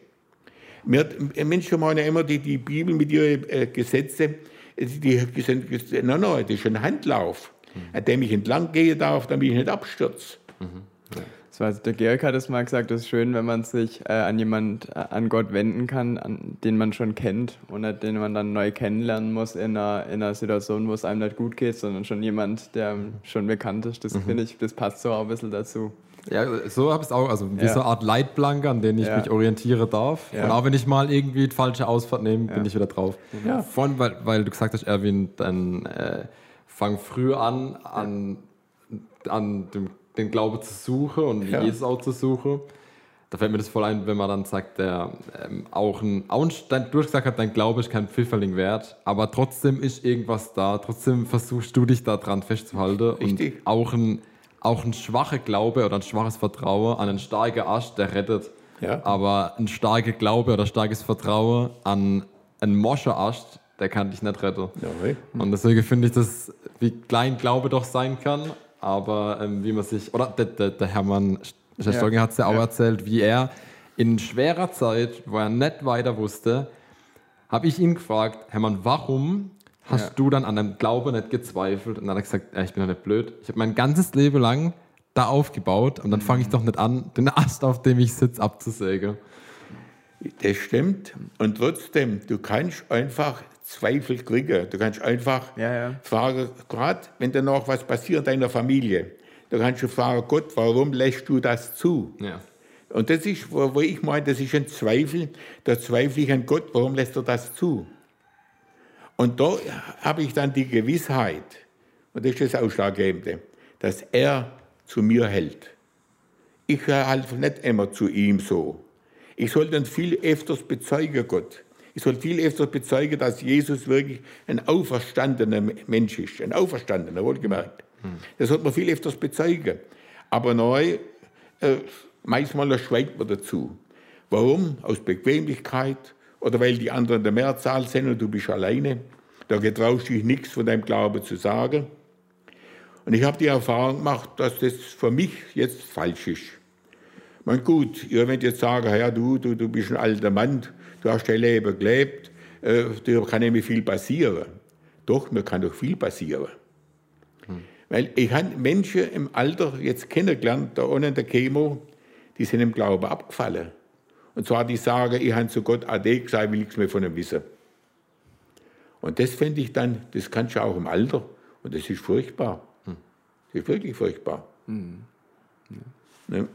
Wir, Menschen meinen immer die, die Bibel mit ihren äh, Gesetzen, die, die sind, nein, nein, das ist ein Handlauf an dem ich entlang gehen darf, damit ich nicht abstürze. Mhm. Ja. Das war, der Georg hat es mal gesagt, es ist schön, wenn man sich äh, an jemand, äh, an Gott wenden kann, an, den man schon kennt und nicht den man dann neu kennenlernen muss in einer, in einer Situation, wo es einem nicht gut geht, sondern schon jemand, der schon bekannt ist. Das mhm. finde ich, das passt so auch ein bisschen dazu. Ja, so habe ich es auch, also wie ja. so eine Art Leitplanke, an den ich ja. mich orientiere darf. Ja. Und auch wenn ich mal irgendwie die falsche Ausfahrt nehme, bin ich wieder drauf. Ja. Von, weil, weil du gesagt hast, Erwin, dann äh, fang früh an, an, an dem, den Glaube zu suchen und ja. Jesus auch zu suchen. Da fällt mir das voll ein, wenn man dann sagt, der ähm, auch ein, auch ein du hast gesagt hast, dein Glaube ist kein Pfifferling wert, aber trotzdem ist irgendwas da, trotzdem versuchst du dich da dran festzuhalten. Richtig. Und auch ein, auch ein schwacher Glaube oder ein schwaches Vertrauen an einen starken Ast, der rettet. Ja. Aber ein starker Glaube oder starkes Vertrauen an einen moscher Ast, der kann dich nicht retten. Ja. Und deswegen finde ich das, wie klein Glaube doch sein kann, aber ähm, wie man sich, oder der, der, der Hermann Stolge ja. hat es ja auch ja. erzählt, wie er in schwerer Zeit, wo er nicht weiter wusste, habe ich ihn gefragt, Hermann, warum hast ja. du dann an deinem Glaube nicht gezweifelt? Und dann hat er gesagt, ja, ich bin doch nicht blöd. Ich habe mein ganzes Leben lang da aufgebaut und dann fange ich mhm. doch nicht an, den Ast, auf dem ich sitze, abzusägen. Das stimmt. Und trotzdem, du kannst einfach Zweifel kriegen. Du kannst einfach ja, ja. fragen, gerade wenn da noch was passiert in deiner Familie, da kannst du fragen, Gott, warum lässt du das zu? Ja. Und das ist, wo, wo ich meine, das ist ein Zweifel. Da zweifle ich an Gott, warum lässt er das zu? Und da habe ich dann die Gewissheit, und das ist das Ausschlaggebende, dass er zu mir hält. ich höre halt nicht immer zu ihm so. Ich sollte dann viel öfters bezeugen, Gott. Ich soll viel öfters bezeugen, dass Jesus wirklich ein auferstandener Mensch ist. Ein auferstandener, wohlgemerkt. Hm. Das sollte man viel öfters bezeugen. Aber neu, äh, manchmal schweigt man dazu. Warum? Aus Bequemlichkeit oder weil die anderen der Mehrzahl sind und du bist alleine. Da getraust du dich nichts von deinem Glauben zu sagen. Und ich habe die Erfahrung gemacht, dass das für mich jetzt falsch ist. Man gut, ihr werdet jetzt sagen, ja, du, du, du bist ein alter Mann, du hast dein Leben gelebt, äh, dir kann nämlich viel passieren. Doch, mir kann doch viel passieren. Hm. Weil ich habe Menschen im Alter jetzt kennengelernt, da ohne der Chemo, die sind im Glauben abgefallen. Und zwar die sagen, ich habe zu Gott Ade gesagt, will nichts mehr von ihm wissen. Und das finde ich dann, das kannst du auch im Alter. Und das ist furchtbar. Hm. Das ist wirklich furchtbar. Hm. Ja. Ne?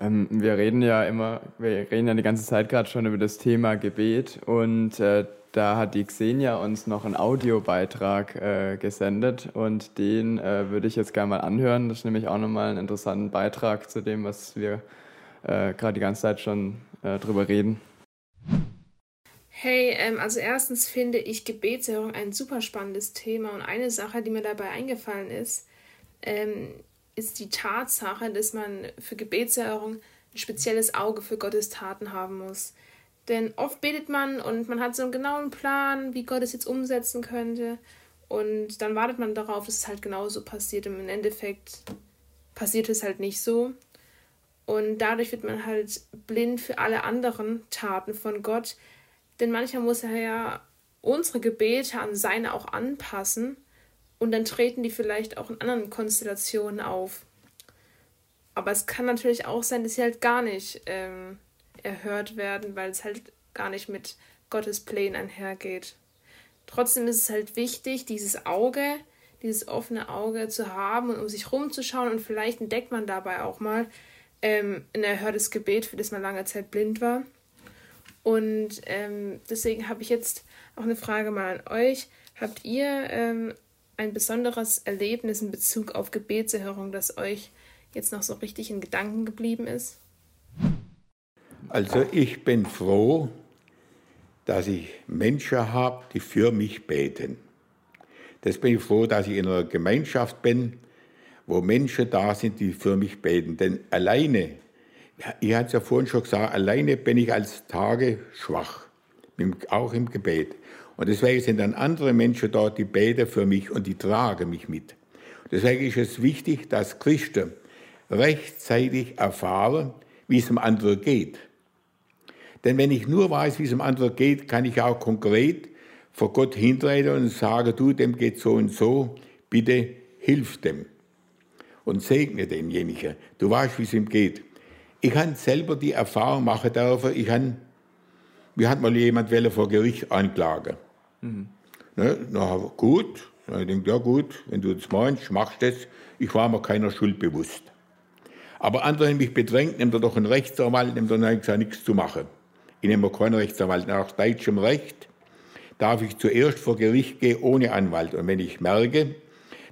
Ähm, wir reden ja immer, wir reden ja die ganze Zeit gerade schon über das Thema Gebet und äh, da hat die Xenia uns noch einen Audiobeitrag äh, gesendet und den äh, würde ich jetzt gerne mal anhören. Das ist nämlich auch nochmal ein interessanter Beitrag zu dem, was wir äh, gerade die ganze Zeit schon äh, drüber reden. Hey, ähm, also erstens finde ich Gebetserhörung ein super spannendes Thema und eine Sache, die mir dabei eingefallen ist, ähm, ist die Tatsache, dass man für Gebetserhörung ein spezielles Auge für Gottes Taten haben muss. Denn oft betet man und man hat so einen genauen Plan, wie Gott es jetzt umsetzen könnte. Und dann wartet man darauf, dass es halt genauso passiert. Und im Endeffekt passiert es halt nicht so. Und dadurch wird man halt blind für alle anderen Taten von Gott. Denn manchmal muss er ja unsere Gebete an seine auch anpassen. Und dann treten die vielleicht auch in anderen Konstellationen auf. Aber es kann natürlich auch sein, dass sie halt gar nicht ähm, erhört werden, weil es halt gar nicht mit Gottes Plänen einhergeht. Trotzdem ist es halt wichtig, dieses Auge, dieses offene Auge zu haben und um sich rumzuschauen und vielleicht entdeckt man dabei auch mal ähm, ein erhörtes Gebet, für das man lange Zeit blind war. Und ähm, deswegen habe ich jetzt auch eine Frage mal an euch. Habt ihr ähm, ein besonderes Erlebnis in Bezug auf Gebetserhörung, das euch jetzt noch so richtig in Gedanken geblieben ist? Also ich bin froh, dass ich Menschen habe, die für mich beten. Das bin ich froh, dass ich in einer Gemeinschaft bin, wo Menschen da sind, die für mich beten. Denn alleine, ich hatte es ja vorhin schon gesagt, alleine bin ich als Tage schwach, auch im Gebet. Und deswegen sind dann andere Menschen dort, die beten für mich und die tragen mich mit. Deswegen ist es wichtig, dass Christen rechtzeitig erfahren, wie es dem anderen geht. Denn wenn ich nur weiß, wie es dem anderen geht, kann ich auch konkret vor Gott hintreten und sagen, du, dem geht so und so, bitte hilf dem und segne denjenigen. Du weißt, wie es ihm geht. Ich habe selber die Erfahrung machen dürfen, ich habe, mir hat mal jemand vor Gericht anklagen. Mhm. Ne, na gut, ich denke, ja gut, wenn du das meinst, machst du das. Ich war mir keiner Schuld bewusst. Aber andere haben mich bedrängt, nimmt er doch einen Rechtsanwalt, nimmt er gesagt, nichts zu machen. Ich nehme keinen Rechtsanwalt. Nach deutschem Recht darf ich zuerst vor Gericht gehen ohne Anwalt. Und wenn ich merke,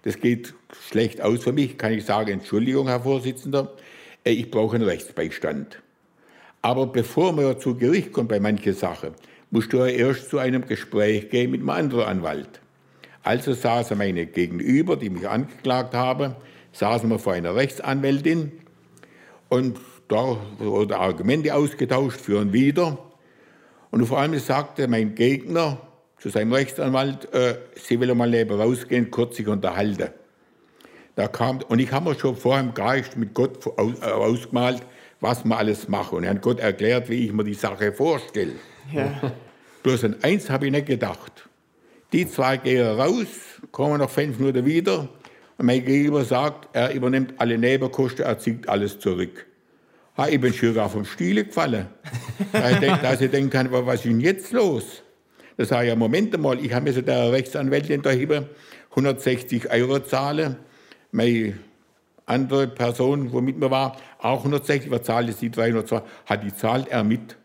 das geht schlecht aus für mich, kann ich sagen, Entschuldigung, Herr Vorsitzender, äh, ich brauche einen Rechtsbeistand. Aber bevor man zu Gericht kommt bei manchen Sachen, musst du ja erst zu einem Gespräch gehen mit einem anderen Anwalt. Also saßen meine Gegenüber, die mich angeklagt haben, saßen wir vor einer Rechtsanwältin und da wurden Argumente ausgetauscht für und wieder. Und vor allem sagte mein Gegner zu seinem Rechtsanwalt, äh, sie will mal lieber rausgehen, kurz sich unterhalten. Da kam, und ich habe mir schon vorher im Geist mit Gott ausgemalt, was man alles mache. Und er hat Gott erklärt, wie ich mir die Sache vorstelle. Ja. Bloß an eins habe ich nicht gedacht. Die zwei gehen raus, kommen nach fünf Minuten wieder und mein Gegenüber sagt, er übernimmt alle Nebenkosten, er zieht alles zurück. Ha, ich bin schon gar vom Stiele gefallen. ich denke, dass ich denken kann, was ist denn jetzt los? Da sage ich, ja, Moment mal, ich habe mir so der Rechtsanwältin da 160 Euro zahlen. Meine andere Person, die mit mir war, auch 160, was zahlte sie 320, hat die zahlt er mit.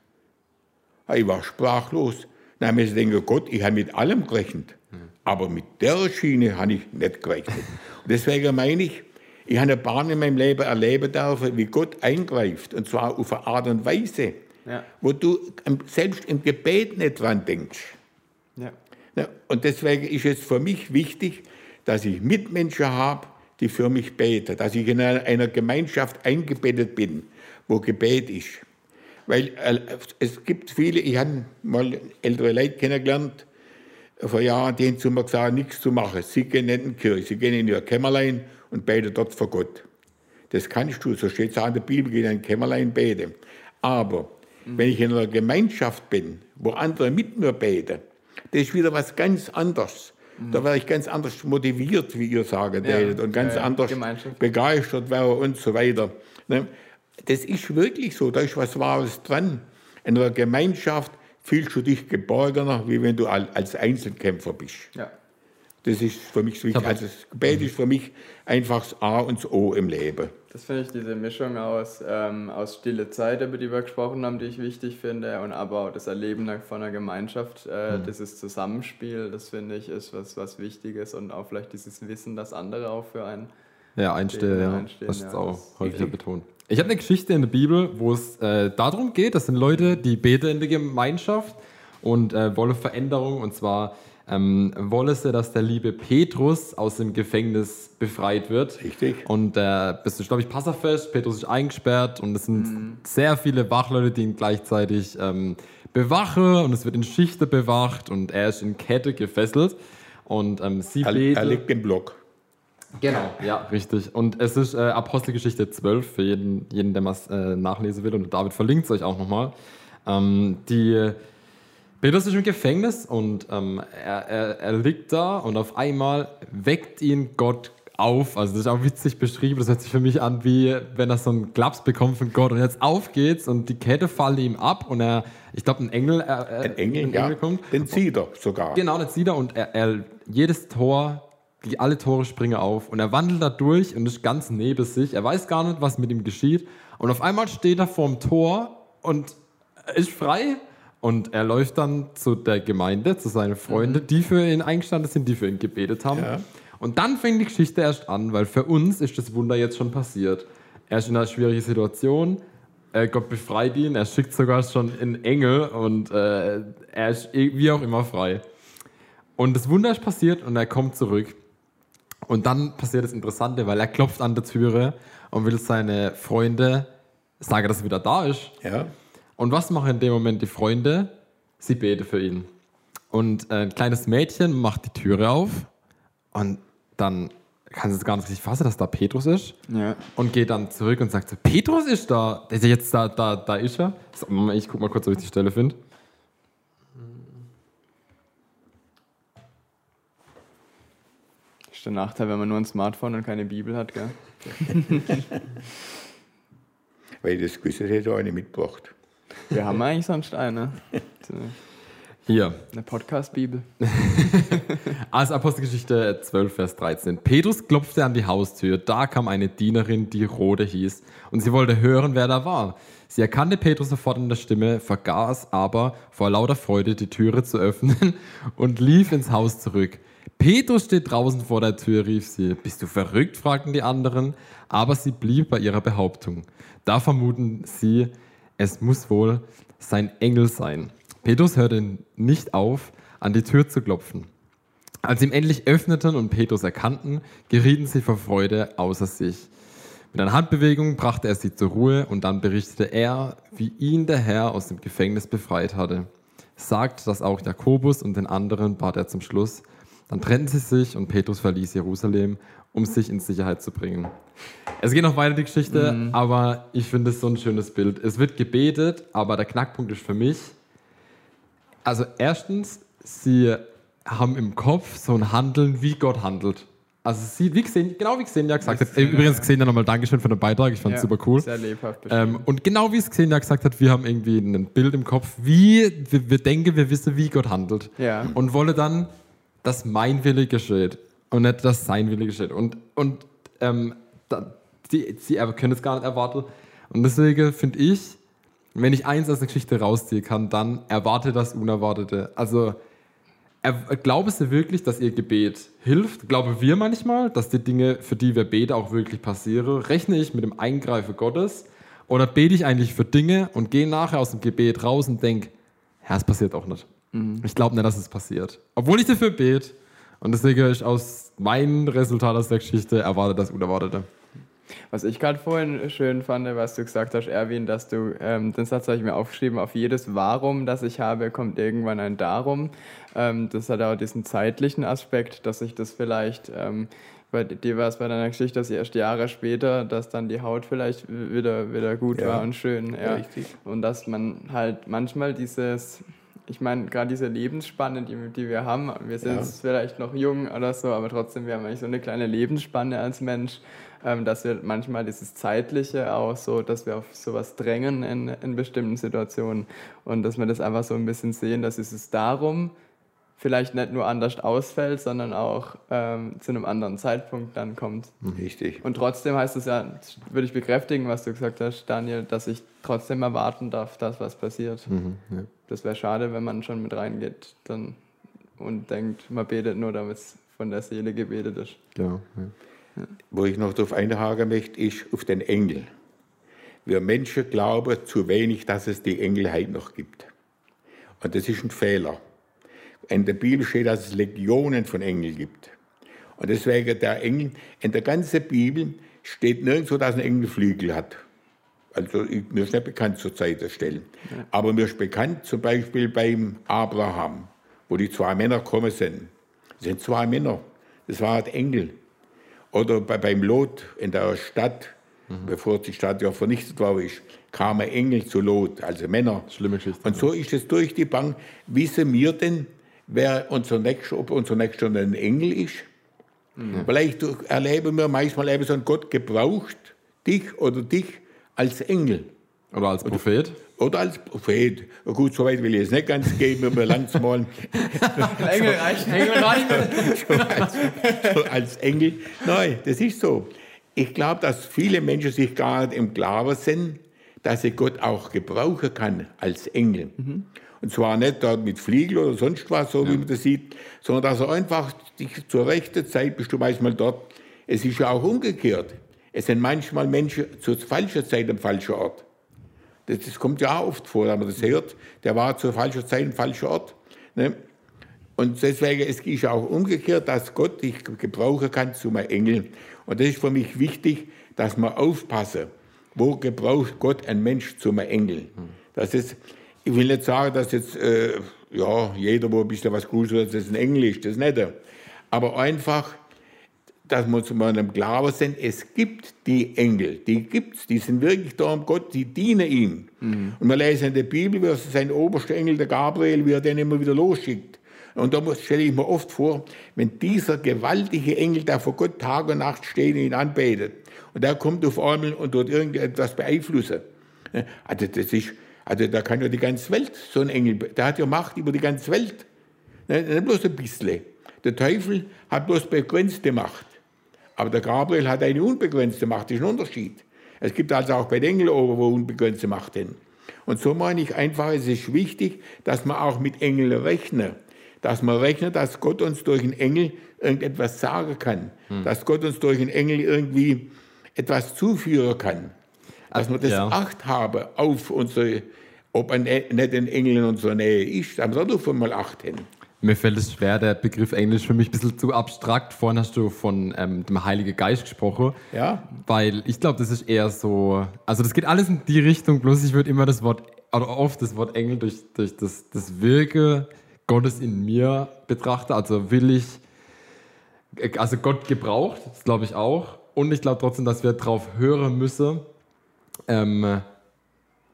Ich war sprachlos. Dann habe ich gedacht, Gott, ich habe mit allem gerechnet. Aber mit der Schiene habe ich nicht gerechnet. Und deswegen meine ich, Ich habe ein paar in meinem Leben erleben dürfen, wie Gott eingreift. Und zwar auf eine Art und Weise, Ja. wo du selbst im Gebet nicht dran denkst. Ja, Und deswegen ist es für mich wichtig, dass ich Mitmenschen habe, die für mich beten, dass ich in einer Gemeinschaft eingebettet bin, wo Gebet ist. Weil äh, es gibt viele, ich habe mal ältere Leute kennengelernt, vor Jahren, denen zu mir gesagt, nichts zu machen. Sie gehen nicht in die Kirche, sie gehen in ihr Kämmerlein und beten dort vor Gott. Das kannst du, so steht es auch in der Bibel, geh in ein Kämmerlein beten. Aber wenn ich in einer Gemeinschaft bin, wo andere mit mir beten, das ist wieder was ganz anderes. Da werde ich ganz anders motiviert, wie ihr sagen Ja, werdet, und ganz ja, ja, anders begeistert wäre und so weiter. Ne? Das ist wirklich so, da ist was Wahres dran. In einer Gemeinschaft fühlst du dich geborgener, wie wenn du al- als Einzelkämpfer bist. ja. Das ist für mich so wichtig. Also das Gebet ist für mich einfach das A und das O im Leben. Das finde ich, diese Mischung aus, ähm, aus stille Zeit, über die wir gesprochen haben, die ich wichtig finde, und aber auch das Erleben von einer Gemeinschaft, äh, dieses Zusammenspiel, das finde ich ist was, was Wichtiges und auch vielleicht dieses Wissen, dass andere auch für einen. Ja, einstehen, Stehen, ja. einstehen, das ist ja, auch ist häufiger betont. Ich habe eine Geschichte in der Bibel, wo es äh, darum geht, das sind Leute, die beten in der Gemeinschaft und äh, wollen Veränderung. Und zwar ähm, wollen sie, dass der liebe Petrus aus dem Gefängnis befreit wird. Richtig. Und äh, das ist, glaube ich, Passafest. Petrus ist eingesperrt und es sind sehr viele Wachleute, die ihn gleichzeitig ähm, bewachen. Und es wird in Schichten bewacht und er ist in Kette gefesselt. Und ähm, sie Er, er liegt im Block. Genau, ja, richtig. Und es ist äh, Apostelgeschichte 12 für jeden, jeden der was äh, nachlesen will. Und David verlinkt es euch auch nochmal. Ähm, die Petrus ist im Gefängnis und ähm, er, er, er liegt da und auf einmal weckt ihn Gott auf. Also das ist auch witzig beschrieben. Das hört sich für mich an, wie wenn er so einen Klaps bekommt von Gott. Und jetzt auf geht's und die Kette fallen ihm ab und er, ich glaube, ein Engel, äh, Ein Engel, ja. kommt. Den zieht er sogar. Genau, das sieht er und er, er jedes Tor, die, alle Tore springen auf und er wandelt da durch und ist ganz neben sich. Er weiß gar nicht, was mit ihm geschieht. Und auf einmal steht er vorm Tor und ist frei. Und er läuft dann zu der Gemeinde, zu seinen Freunden, die für ihn eingestanden sind, die für ihn gebetet haben. Ja. Und dann fängt die Geschichte erst an, weil für uns ist das Wunder jetzt schon passiert. Er ist in einer schwierigen Situation. Äh, Gott befreit ihn. Er schickt sogar schon einen Engel und äh, er ist eh- wie auch immer frei. Und das Wunder ist passiert und er kommt zurück. Und dann passiert das Interessante, weil er klopft an der Türe und will seine Freunde sagen, dass er wieder da ist. Ja. Und was machen in dem Moment die Freunde? Sie beten für ihn. Und äh, ein kleines Mädchen macht die Türe auf und dann kann sie es gar nicht richtig fassen, dass da Petrus ist. Ja. Und geht dann zurück und sagt so, Petrus ist da. Der ist ja jetzt da, da, da ist er. So, ich guck mal kurz, ob ich die Stelle finde. Das ist der Nachteil, wenn man nur ein Smartphone und keine Bibel hat, gell? Weil ich das gewusst hätte, auch eine mitgebracht. Wir haben eigentlich sonst eine. So, Hier. Eine Podcast-Bibel. Also Apostelgeschichte 12, Vers 13. Petrus klopfte an die Haustür. Da kam eine Dienerin, die Rode hieß, und sie wollte hören, wer da war. Sie erkannte Petrus sofort in der Stimme, vergaß aber vor lauter Freude die Türe zu öffnen und lief ins Haus zurück. Petrus steht draußen vor der Tür, rief sie. Bist du verrückt? fragten die anderen, aber sie blieb bei ihrer Behauptung. Da vermuten sie, es muss wohl sein Engel sein. Petrus hörte nicht auf, an die Tür zu klopfen. Als sie ihm endlich öffneten und Petrus erkannten, gerieten sie vor Freude außer sich. Mit einer Handbewegung brachte er sie zur Ruhe und dann berichtete er, wie ihn der Herr aus dem Gefängnis befreit hatte. Sagt das auch Jakobus und den anderen bat er zum Schluss. Dann trennten sie sich und Petrus verließ Jerusalem, um sich in Sicherheit zu bringen. Es geht noch weiter die Geschichte, aber ich finde es so ein schönes Bild. Es wird gebetet, aber der Knackpunkt ist für mich, also erstens, sie haben im Kopf so ein Handeln, wie Gott handelt. Also sie, wie gesehen, genau wie Xenia gesagt hat. Übrigens. Xenia nochmal Dankeschön für den Beitrag, ich fand es Ja, super cool. Sehr lebhaft. Ähm, und genau wie es Xenia gesagt hat, wir haben irgendwie ein Bild im Kopf, wie wir, wir denken, wir wissen, wie Gott handelt. Ja. Und wolle dann, dass mein Wille geschieht und nicht, dass sein Wille geschieht. Und, und ähm, da, die, sie können es gar nicht erwarten. Und deswegen finde ich, wenn ich eins aus der Geschichte rausziehe kann, dann erwarte das Unerwartete. Also Glaubst du wirklich, dass ihr Gebet hilft? Glauben wir manchmal, dass die Dinge, für die wir beten, auch wirklich passieren? Rechne ich mit dem Eingreifen Gottes? Oder bete ich eigentlich für Dinge und gehe nachher aus dem Gebet raus und denke, ja, es passiert auch nicht. Ich glaube nicht, dass es passiert. Obwohl ich dafür bete. Und deswegen ich aus meinem Resultat aus der Geschichte erwarte das Unerwartete. Was ich gerade vorhin schön fand, was du gesagt hast, Erwin, dass du, ähm, den Satz habe ich mir aufgeschrieben, auf jedes Warum, das ich habe, kommt irgendwann ein Darum. Ähm, das hat auch diesen zeitlichen Aspekt, dass ich das vielleicht, ähm, bei dir war es bei deiner Geschichte, dass erst Jahre später, dass dann die Haut vielleicht wieder, wieder gut Ja. war und schön. Ja. Richtig. Und dass man halt manchmal dieses, ich meine, gerade diese Lebensspanne, die, die wir haben, wir sind Ja. vielleicht noch jung oder so, aber trotzdem, wir haben eigentlich so eine kleine Lebensspanne als Mensch, ähm, dass wir manchmal dieses Zeitliche auch so, dass wir auf sowas drängen in, in bestimmten Situationen und dass wir das einfach so ein bisschen sehen, dass es darum vielleicht nicht nur anders ausfällt, sondern auch ähm, zu einem anderen Zeitpunkt dann kommt. Richtig. Und trotzdem heißt es ja, würde ich bekräftigen, was du gesagt hast, Daniel, dass ich trotzdem erwarten darf, dass was passiert. Das wäre schade, wenn man schon mit reingeht dann und denkt, man betet nur, damit es von der Seele gebetet ist. Genau. Ja. Wo ich noch darauf einhaken möchte, ist auf den Engel. Wir Menschen glauben zu wenig, dass es die Engel heute noch gibt. Und das ist ein Fehler. In der Bibel steht, dass es Legionen von Engeln gibt. Und deswegen der Engel, in der ganzen Bibel steht nirgendwo, dass ein Engel Flügel hat. Also mir ist nicht bekannt zur Zeit der Stellen. Aber mir ist bekannt zum Beispiel beim Abraham, wo die zwei Männer kommen sind. Das sind zwei Männer. Das waren Engel. Oder bei, beim Lot in der Stadt, bevor die Stadt ja vernichtet war, ist, kamen Engel zu Lot, also Männer. Schlimme Geschichte. Und so ist es durch die Bank. Wissen wir denn, wer unser Nächster, ob unser Nächster ein Engel ist? Vielleicht erleben wir manchmal eben so, ein Gott gebraucht dich oder dich als Engel Oder als Prophet. oder als Prophet. Gut, so weit will ich es nicht ganz gehen, wenn wir langsam mal Engel reichen, Engel reichen. so als Engel. Nein, das ist so. Ich glaube, dass viele Menschen sich gar nicht im Klaren sind, dass sie Gott auch gebrauchen kann als Engel. Und zwar nicht dort mit Fliegel oder sonst was, so wie man das sieht, sondern dass er einfach dich zur rechten Zeit bist du manchmal dort. Es ist ja auch umgekehrt. Es sind manchmal Menschen zur falschen Zeit am falschen Ort. Das, das kommt ja auch oft vor, wenn man das hört. Der war zur falschen Zeit am falschen Ort. Ne? Und deswegen es ist ja auch umgekehrt, dass Gott dich gebrauchen kann zu einem Engel. Und das ist für mich wichtig, dass wir aufpassen, wo gebraucht Gott ein Mensch zu einem Engel. Das ist, ich will nicht sagen, dass jetzt äh, ja, jeder, wo ein bisschen was Gutes hat, das ein Engel ist, das nicht. Aber einfach, dass wir zu meinem Glauben sind, es gibt die Engel, die gibt's, die sind wirklich da um Gott, die dienen ihm. Und wir lesen in der Bibel, wie sein oberster Engel, der Gabriel, wie er den immer wieder losschickt. Und da stelle ich mir oft vor, wenn dieser gewaltige Engel, der vor Gott Tag und Nacht steht und ihn anbetet, und der kommt auf einmal und dort irgendetwas beeinflussen. Also das ist, also da kann ja die ganze Welt, so ein Engel, der hat ja Macht über die ganze Welt. Nicht nicht bloß ein bisschen. Der Teufel hat bloß begrenzte Macht. Aber der Gabriel hat eine unbegrenzte Macht, das ist ein Unterschied. Es gibt also auch bei den Engeln wo unbegrenzte Macht haben. Und so meine ich einfach, es ist wichtig, dass man auch mit Engeln rechnet. Dass man rechnet, dass Gott uns durch einen Engel irgendetwas sagen kann. Dass Gott uns durch einen Engel irgendwie etwas zuführen kann. Dass wir das Ja. Acht haben auf unsere, ob ein, E- nicht ein Engel in unserer Nähe ist, aber darauf mal Acht hin. Mir fällt es schwer, der Begriff Englisch für mich ein bisschen zu abstrakt. Vorhin hast du von ähm, dem Heiligen Geist gesprochen. Ja? Weil ich glaube, das ist eher so. Also, das geht alles in die Richtung, bloß ich würde immer das Wort, oder oft das Wort Engel durch, durch das, das Wirke Gottes in mir betrachten. Also, will ich. Also, Gott gebraucht, das glaube ich auch. Und ich glaube trotzdem, dass wir drauf hören müssen, ähm,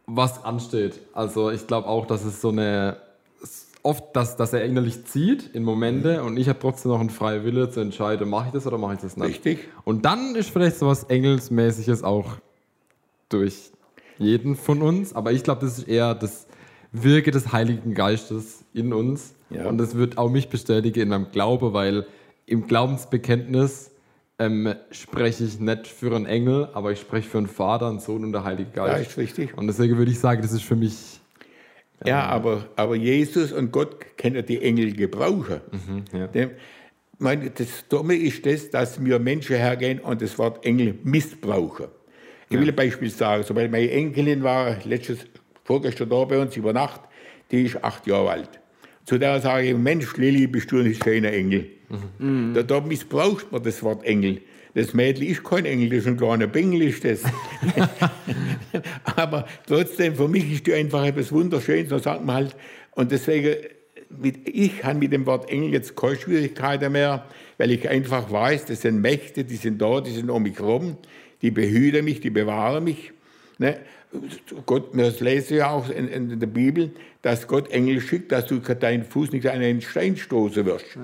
was ansteht. Also, ich glaube auch, dass es so eine. Oft, dass, dass er innerlich zieht in Momente und ich habe trotzdem noch einen freien Wille zu entscheiden, mache ich das oder mache ich das nicht. Richtig. Und dann ist vielleicht sowas Engelsmäßiges auch durch jeden von uns. Aber ich glaube, das ist eher das Wirke des Heiligen Geistes in uns. Ja. Und das wird auch mich bestätigen in meinem Glaube, weil im Glaubensbekenntnis ähm, spreche ich nicht für einen Engel, aber ich spreche für einen Vater, einen Sohn und der Heilige Ja, Geist. ist richtig. Und deswegen würde ich sagen, das ist für mich Ja, aber, aber Jesus und Gott können die Engel gebrauchen. ja. Dem- meine, das Dumme ist das, dass wir Menschen hergehen und das Wort Engel missbrauchen. Ich will ein Beispiel sagen. So, weil meine Enkelin war letztes, vorgestern da bei uns über Nacht, die ist acht Jahre alt. Zu der sage ich, Mensch, Lilly, bist du ein schöner Engel. Da, da missbraucht man das Wort Engel. Das Mädel ist kein Engel, das ist kleiner Bengel, ist das. Aber trotzdem, für mich ist die einfach etwas Wunderschönes, so sagt man halt. Und deswegen, mit, ich habe mit dem Wort Engel jetzt keine Schwierigkeiten mehr, weil ich einfach weiß, das sind Mächte, die sind da, die sind um mich herum, die behüten mich, die bewahren mich. Ne? Gott, wir lesen ja auch in, in der Bibel, dass Gott Engel schickt, dass du deinen Fuß nicht an einen Stein stoßen wirst. Dazu,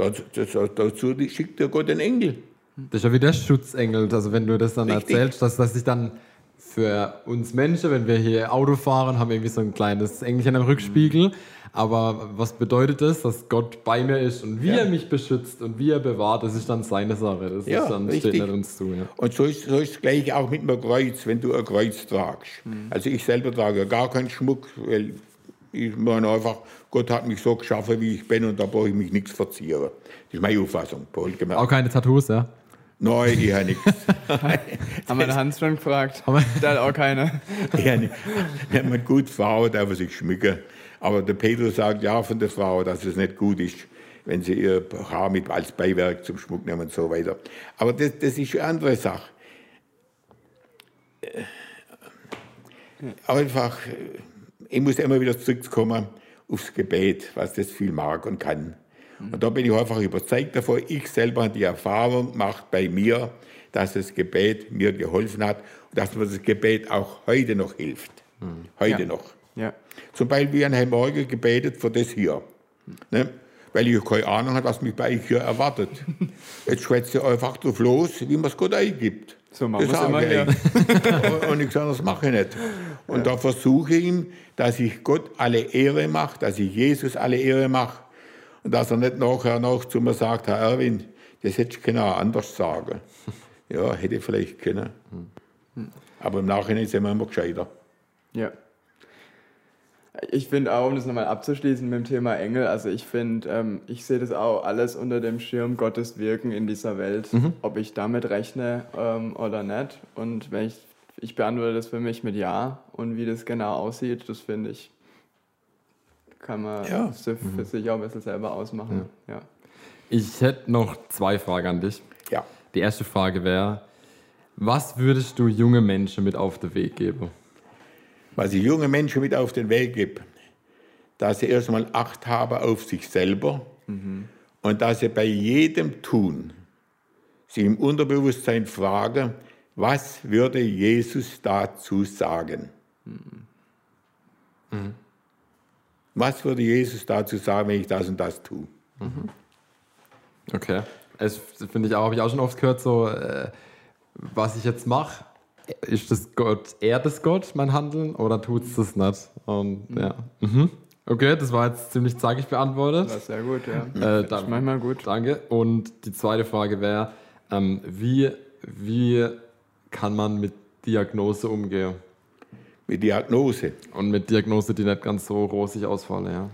dazu, schickt dir Gott einen Engel. Das ist ja wie der Schutzengel. Also wenn du das dann Richtig. erzählst, dass das sich dann für uns Menschen, wenn wir hier Auto fahren, haben wir irgendwie so ein kleines Engelchen am Rückspiegel. Aber was bedeutet das, dass Gott bei mir ist und wie Ja. er mich beschützt und wie er bewahrt, das ist dann seine Sache. Das Ja, ist dann, steht richtig. nicht uns zu. Ja. Und so ist, so ist es gleich auch mit einem Kreuz, wenn du ein Kreuz tragst. Also ich selber trage gar keinen Schmuck, weil ich meine einfach, Gott hat mich so geschaffen, wie ich bin und da brauche ich mich nichts verzieren. Das ist meine Auffassung. Auch keine Tattoos, ja? Nein, ich habe nichts. Haben wir den Hans schon gefragt? Haben wir- Der hat auch keine. Habe nicht. Wenn man gut Frau darf sich schmücken. Aber der Pedro sagt ja von der Frau, dass es nicht gut ist, wenn sie ihr Haar mit als Beiwerk zum Schmuck nehmen und so weiter. Aber das, das ist eine andere Sache. Äh, Einfach, äh, ich muss immer wieder zurückkommen aufs Gebet, was das viel mag und kann. Und da bin ich einfach überzeugt davon, ich selber habe die Erfahrung gemacht bei mir, dass das Gebet mir geholfen hat und dass mir das Gebet auch heute noch hilft. Heute Ja. noch. Ja. Zum Beispiel, wir haben heute Morgen gebetet für das hier. Ne? Weil ich keine Ahnung habe, was mich bei euch hier erwartet. Jetzt schwätze ich einfach drauf los, wie man es Gott eingibt. So machen Das wir's immer sage hier. ich. und nichts anderes mache ich nicht. Und da versuche ich ihm, dass ich Gott alle Ehre mache, dass ich Jesus alle Ehre mache. Und dass er nicht nachher noch zu mir sagt, Herr Erwin, das hätte ich auch anders sagen. Ja, hätte ich vielleicht können. Aber im Nachhinein sind wir immer gescheiter. Ja. Ich finde auch, um das nochmal abzuschließen mit dem Thema Engel, also ich finde, ähm, ich sehe das auch alles unter dem Schirm Gottes Wirken in dieser Welt, ob ich damit rechne ähm, oder nicht. Und wenn ich, ich beantworte das für mich mit Ja und wie das genau aussieht, das finde ich, kann man Ja. für sich auch ein bisschen selber ausmachen. Ja. Ich hätte noch zwei Fragen an dich. Ja. Die erste Frage wäre, was würdest du junge Menschen mit auf den Weg geben? Was ich junge Menschen mit auf den Weg gebe, dass sie erstmal Acht haben auf sich selber und dass sie bei jedem Tun sie im Unterbewusstsein fragen, was würde Jesus dazu sagen? Was würde Jesus dazu sagen, wenn ich das und das tue? Okay. Es finde ich auch, habe ich auch schon oft gehört, so, äh, was ich jetzt mache, ist das Gott, ehrt es Gott, mein Handeln, oder tut es das nicht? Und ja. Mhm. Okay, das war jetzt ziemlich zackig beantwortet. Das ist sehr gut, ja. Äh, Das ist manchmal gut. Danke. Und die zweite Frage wäre, ähm, wie, wie kann man mit Diagnose umgehen? Mit Diagnose. Und mit Diagnose, die nicht ganz so rosig ausfallen, ja.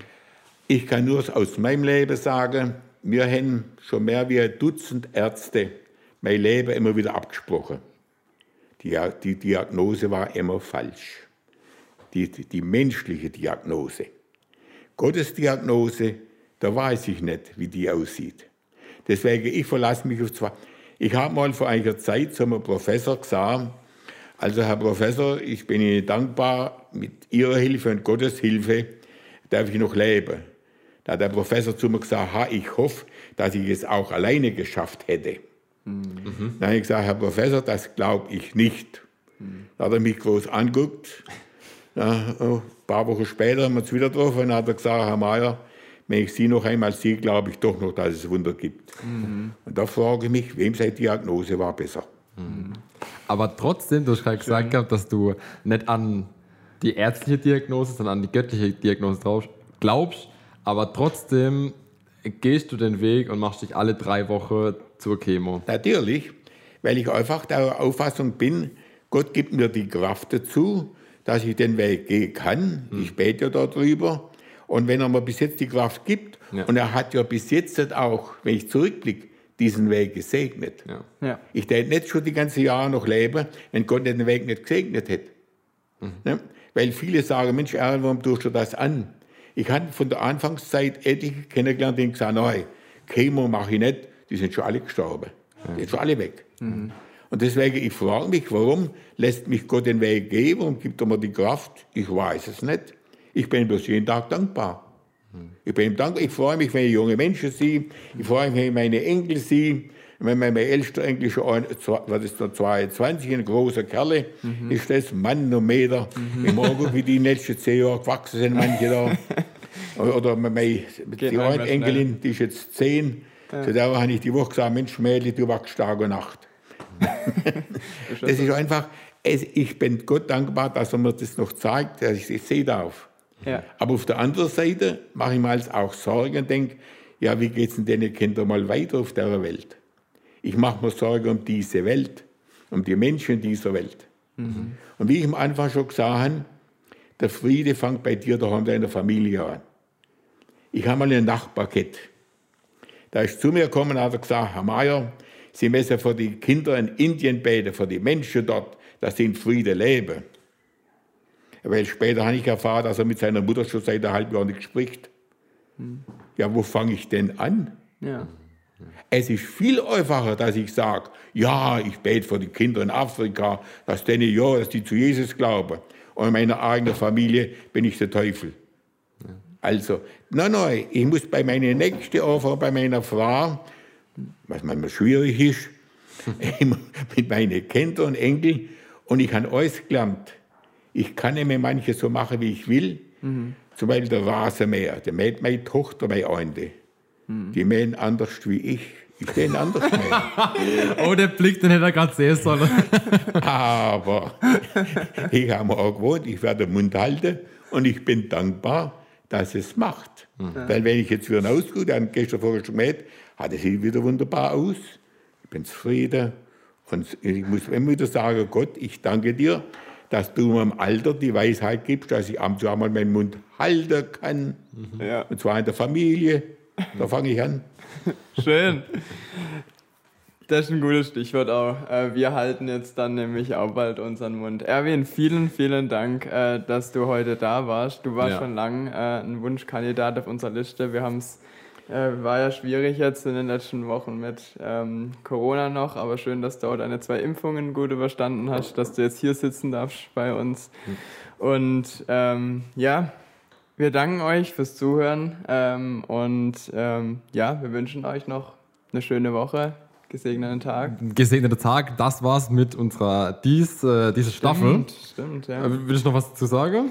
Ich kann nur aus meinem Leben sagen, wir haben schon mehr wie ein Dutzend Ärzte mein Leben immer wieder abgesprochen. Die, die Diagnose war immer falsch. Die, die, die menschliche Diagnose. Gottes Diagnose, da weiß ich nicht, wie die aussieht. Deswegen, ich verlasse mich auf zwei. Ich habe mal vor einiger Zeit zu einem Professor gesagt, also Herr Professor, ich bin Ihnen dankbar, mit Ihrer Hilfe und Gottes Hilfe darf ich noch leben. Da hat der Professor zu mir gesagt, ha, ich hoffe, dass ich es auch alleine geschafft hätte. Dann habe ich gesagt, Herr Professor, das glaube ich nicht. Da hat er mich groß angeguckt. Ja, oh, ein paar Wochen später haben wir uns wieder getroffen und hat er gesagt, Herr Mayer, wenn ich Sie noch einmal sehe, glaube ich doch noch, dass es Wunder gibt. Und da frage ich mich, wem seine Diagnose war besser? Aber trotzdem, du hast gerade gesagt gehabt, dass du nicht an die ärztliche Diagnose, sondern an die göttliche Diagnose drauf glaubst, aber trotzdem gehst du den Weg und machst dich alle drei Wochen zur Chemo. Natürlich, weil ich einfach der Auffassung bin, Gott gibt mir die Kraft dazu, dass ich den Weg gehen kann. Ich bete ja darüber. Und wenn er mir bis jetzt die Kraft gibt, Ja. und er hat ja bis jetzt auch, wenn ich zurückblicke, diesen Weg gesegnet. Ja. Ja. Ich hätte nicht schon die ganzen Jahre noch leben, wenn Gott den Weg nicht gesegnet hätte. Ne? Weil viele sagen, Mensch, Erl, warum tust du das an? Ich habe von der Anfangszeit etliche kennengelernt, die gesagt haben, nein, Chemo mache ich nicht, die sind schon alle gestorben. Die sind schon alle weg. Und deswegen, ich frage mich, warum lässt mich Gott den Weg gehen? Warum gibt er mir die Kraft? Ich weiß es nicht. Ich bin bloß jeden Tag dankbar. Ich bin ihm dankbar. Ich freue mich, wenn ich junge Menschen sehe. Ich freue mich, wenn ich meine Enkel sehe. Wenn mein ältester Enkel schon, was ist der, 22, ein großer Kerl ist das, Manometer. Ich mag auch, wie die in den letzten zehn Jahren gewachsen sind, manche da. Oder meine, die eine Enkelin, die ist jetzt zehn. Zu der habe ich die Woche gesagt, Mensch, Mädchen, du wachst Tag und Nacht. das ist einfach, es, ich bin Gott dankbar, dass er mir das noch zeigt, dass ich es sehen darf. Ja. Aber auf der anderen Seite mache ich mir als auch Sorgen und denke, ja, wie geht es denn den Kindern mal weiter auf der Welt? Ich mache mir Sorgen um diese Welt, um die Menschen in dieser Welt. Und wie ich am Anfang schon gesagt habe, der Friede fängt bei dir daheim in der Familie an. Ich habe mal einen Nachbar gehabt. Da ist zu mir gekommen und hat gesagt, Herr Mayer, Sie müssen für die Kinder in Indien beten, für die Menschen dort, dass sie in Friede leben. Weil später habe ich erfahren, dass er mit seiner Mutter schon seit einem halben Jahr nicht spricht. Ja, wo fange ich denn an? Ja. Es ist viel einfacher, dass ich sage, ja, ich bete für die Kinder in Afrika, dass denen ja, dass die zu Jesus glauben. Und in meiner eigenen Familie bin ich der Teufel. Also, nein, nein, ich muss bei meiner nächsten Anfang, bei meiner Frau, was manchmal schwierig ist, mit meinen Kindern und Enkeln, und ich habe alles gelernt. Ich kann nicht mehr manches so machen, wie ich will. Zum Beispiel der Rasenmäher, der mäht meine Tochter, meine Freunde. Die mähen anders wie ich. Ich bin anders mähen. Oh, der Blick, den hätte er gerade sehen sollen. Aber ich habe mir auch gewohnt, ich werde den Mund halten und ich bin dankbar, dass es macht. Weil wenn ich jetzt wieder ausgehe, dann gestern vorher schon gemäht, hat es sieht wieder wunderbar aus. Ich bin zufrieden. Und ich muss immer wieder sagen, Gott, ich danke dir, dass du mir im Alter die Weisheit gibst, dass ich ab und zu einmal meinen Mund halten kann. Ja. Und zwar in der Familie. Da fange ich an. Schön. Das ist ein gutes Stichwort auch. Äh, Wir halten jetzt dann nämlich auch bald unseren Mund. Erwin, vielen, vielen Dank, äh, dass du heute da warst. Du warst Ja. schon lang äh, ein Wunschkandidat auf unserer Liste. Wir haben es, war ja schwierig jetzt in den letzten Wochen mit ähm, Corona noch, aber schön, dass du auch deine zwei Impfungen gut überstanden hast, dass du jetzt hier sitzen darfst bei uns. Und ähm, ja, wir danken euch fürs Zuhören ähm, und ähm, ja, wir wünschen euch noch eine schöne Woche, gesegneten Tag. Gesegneter Tag, das war's mit unserer dies, äh, dieser Staffel. Stimmt, ja. Äh, Will ich noch was dazu sagen?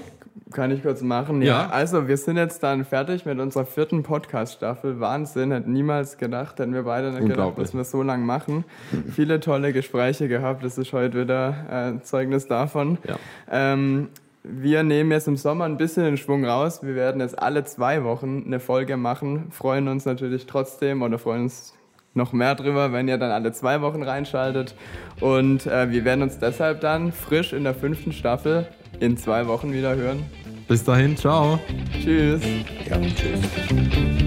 Kann ich kurz machen? Ja. Ja. Also, wir sind jetzt dann fertig mit unserer vierten Podcast-Staffel. Wahnsinn, hätte niemals gedacht, hätten wir beide nicht gedacht, dass wir so lang machen. Viele tolle Gespräche gehabt, das ist heute wieder äh, Zeugnis davon. Ja. Ähm, wir nehmen jetzt im Sommer ein bisschen den Schwung raus. Wir werden jetzt alle zwei Wochen eine Folge machen. Freuen uns natürlich trotzdem oder freuen uns noch mehr drüber, wenn ihr dann alle zwei Wochen reinschaltet. Und äh, wir werden uns deshalb dann frisch in der fünften Staffel in zwei Wochen wieder hören. Bis dahin, ciao. Tschüss. Ja, tschüss. Tschüss.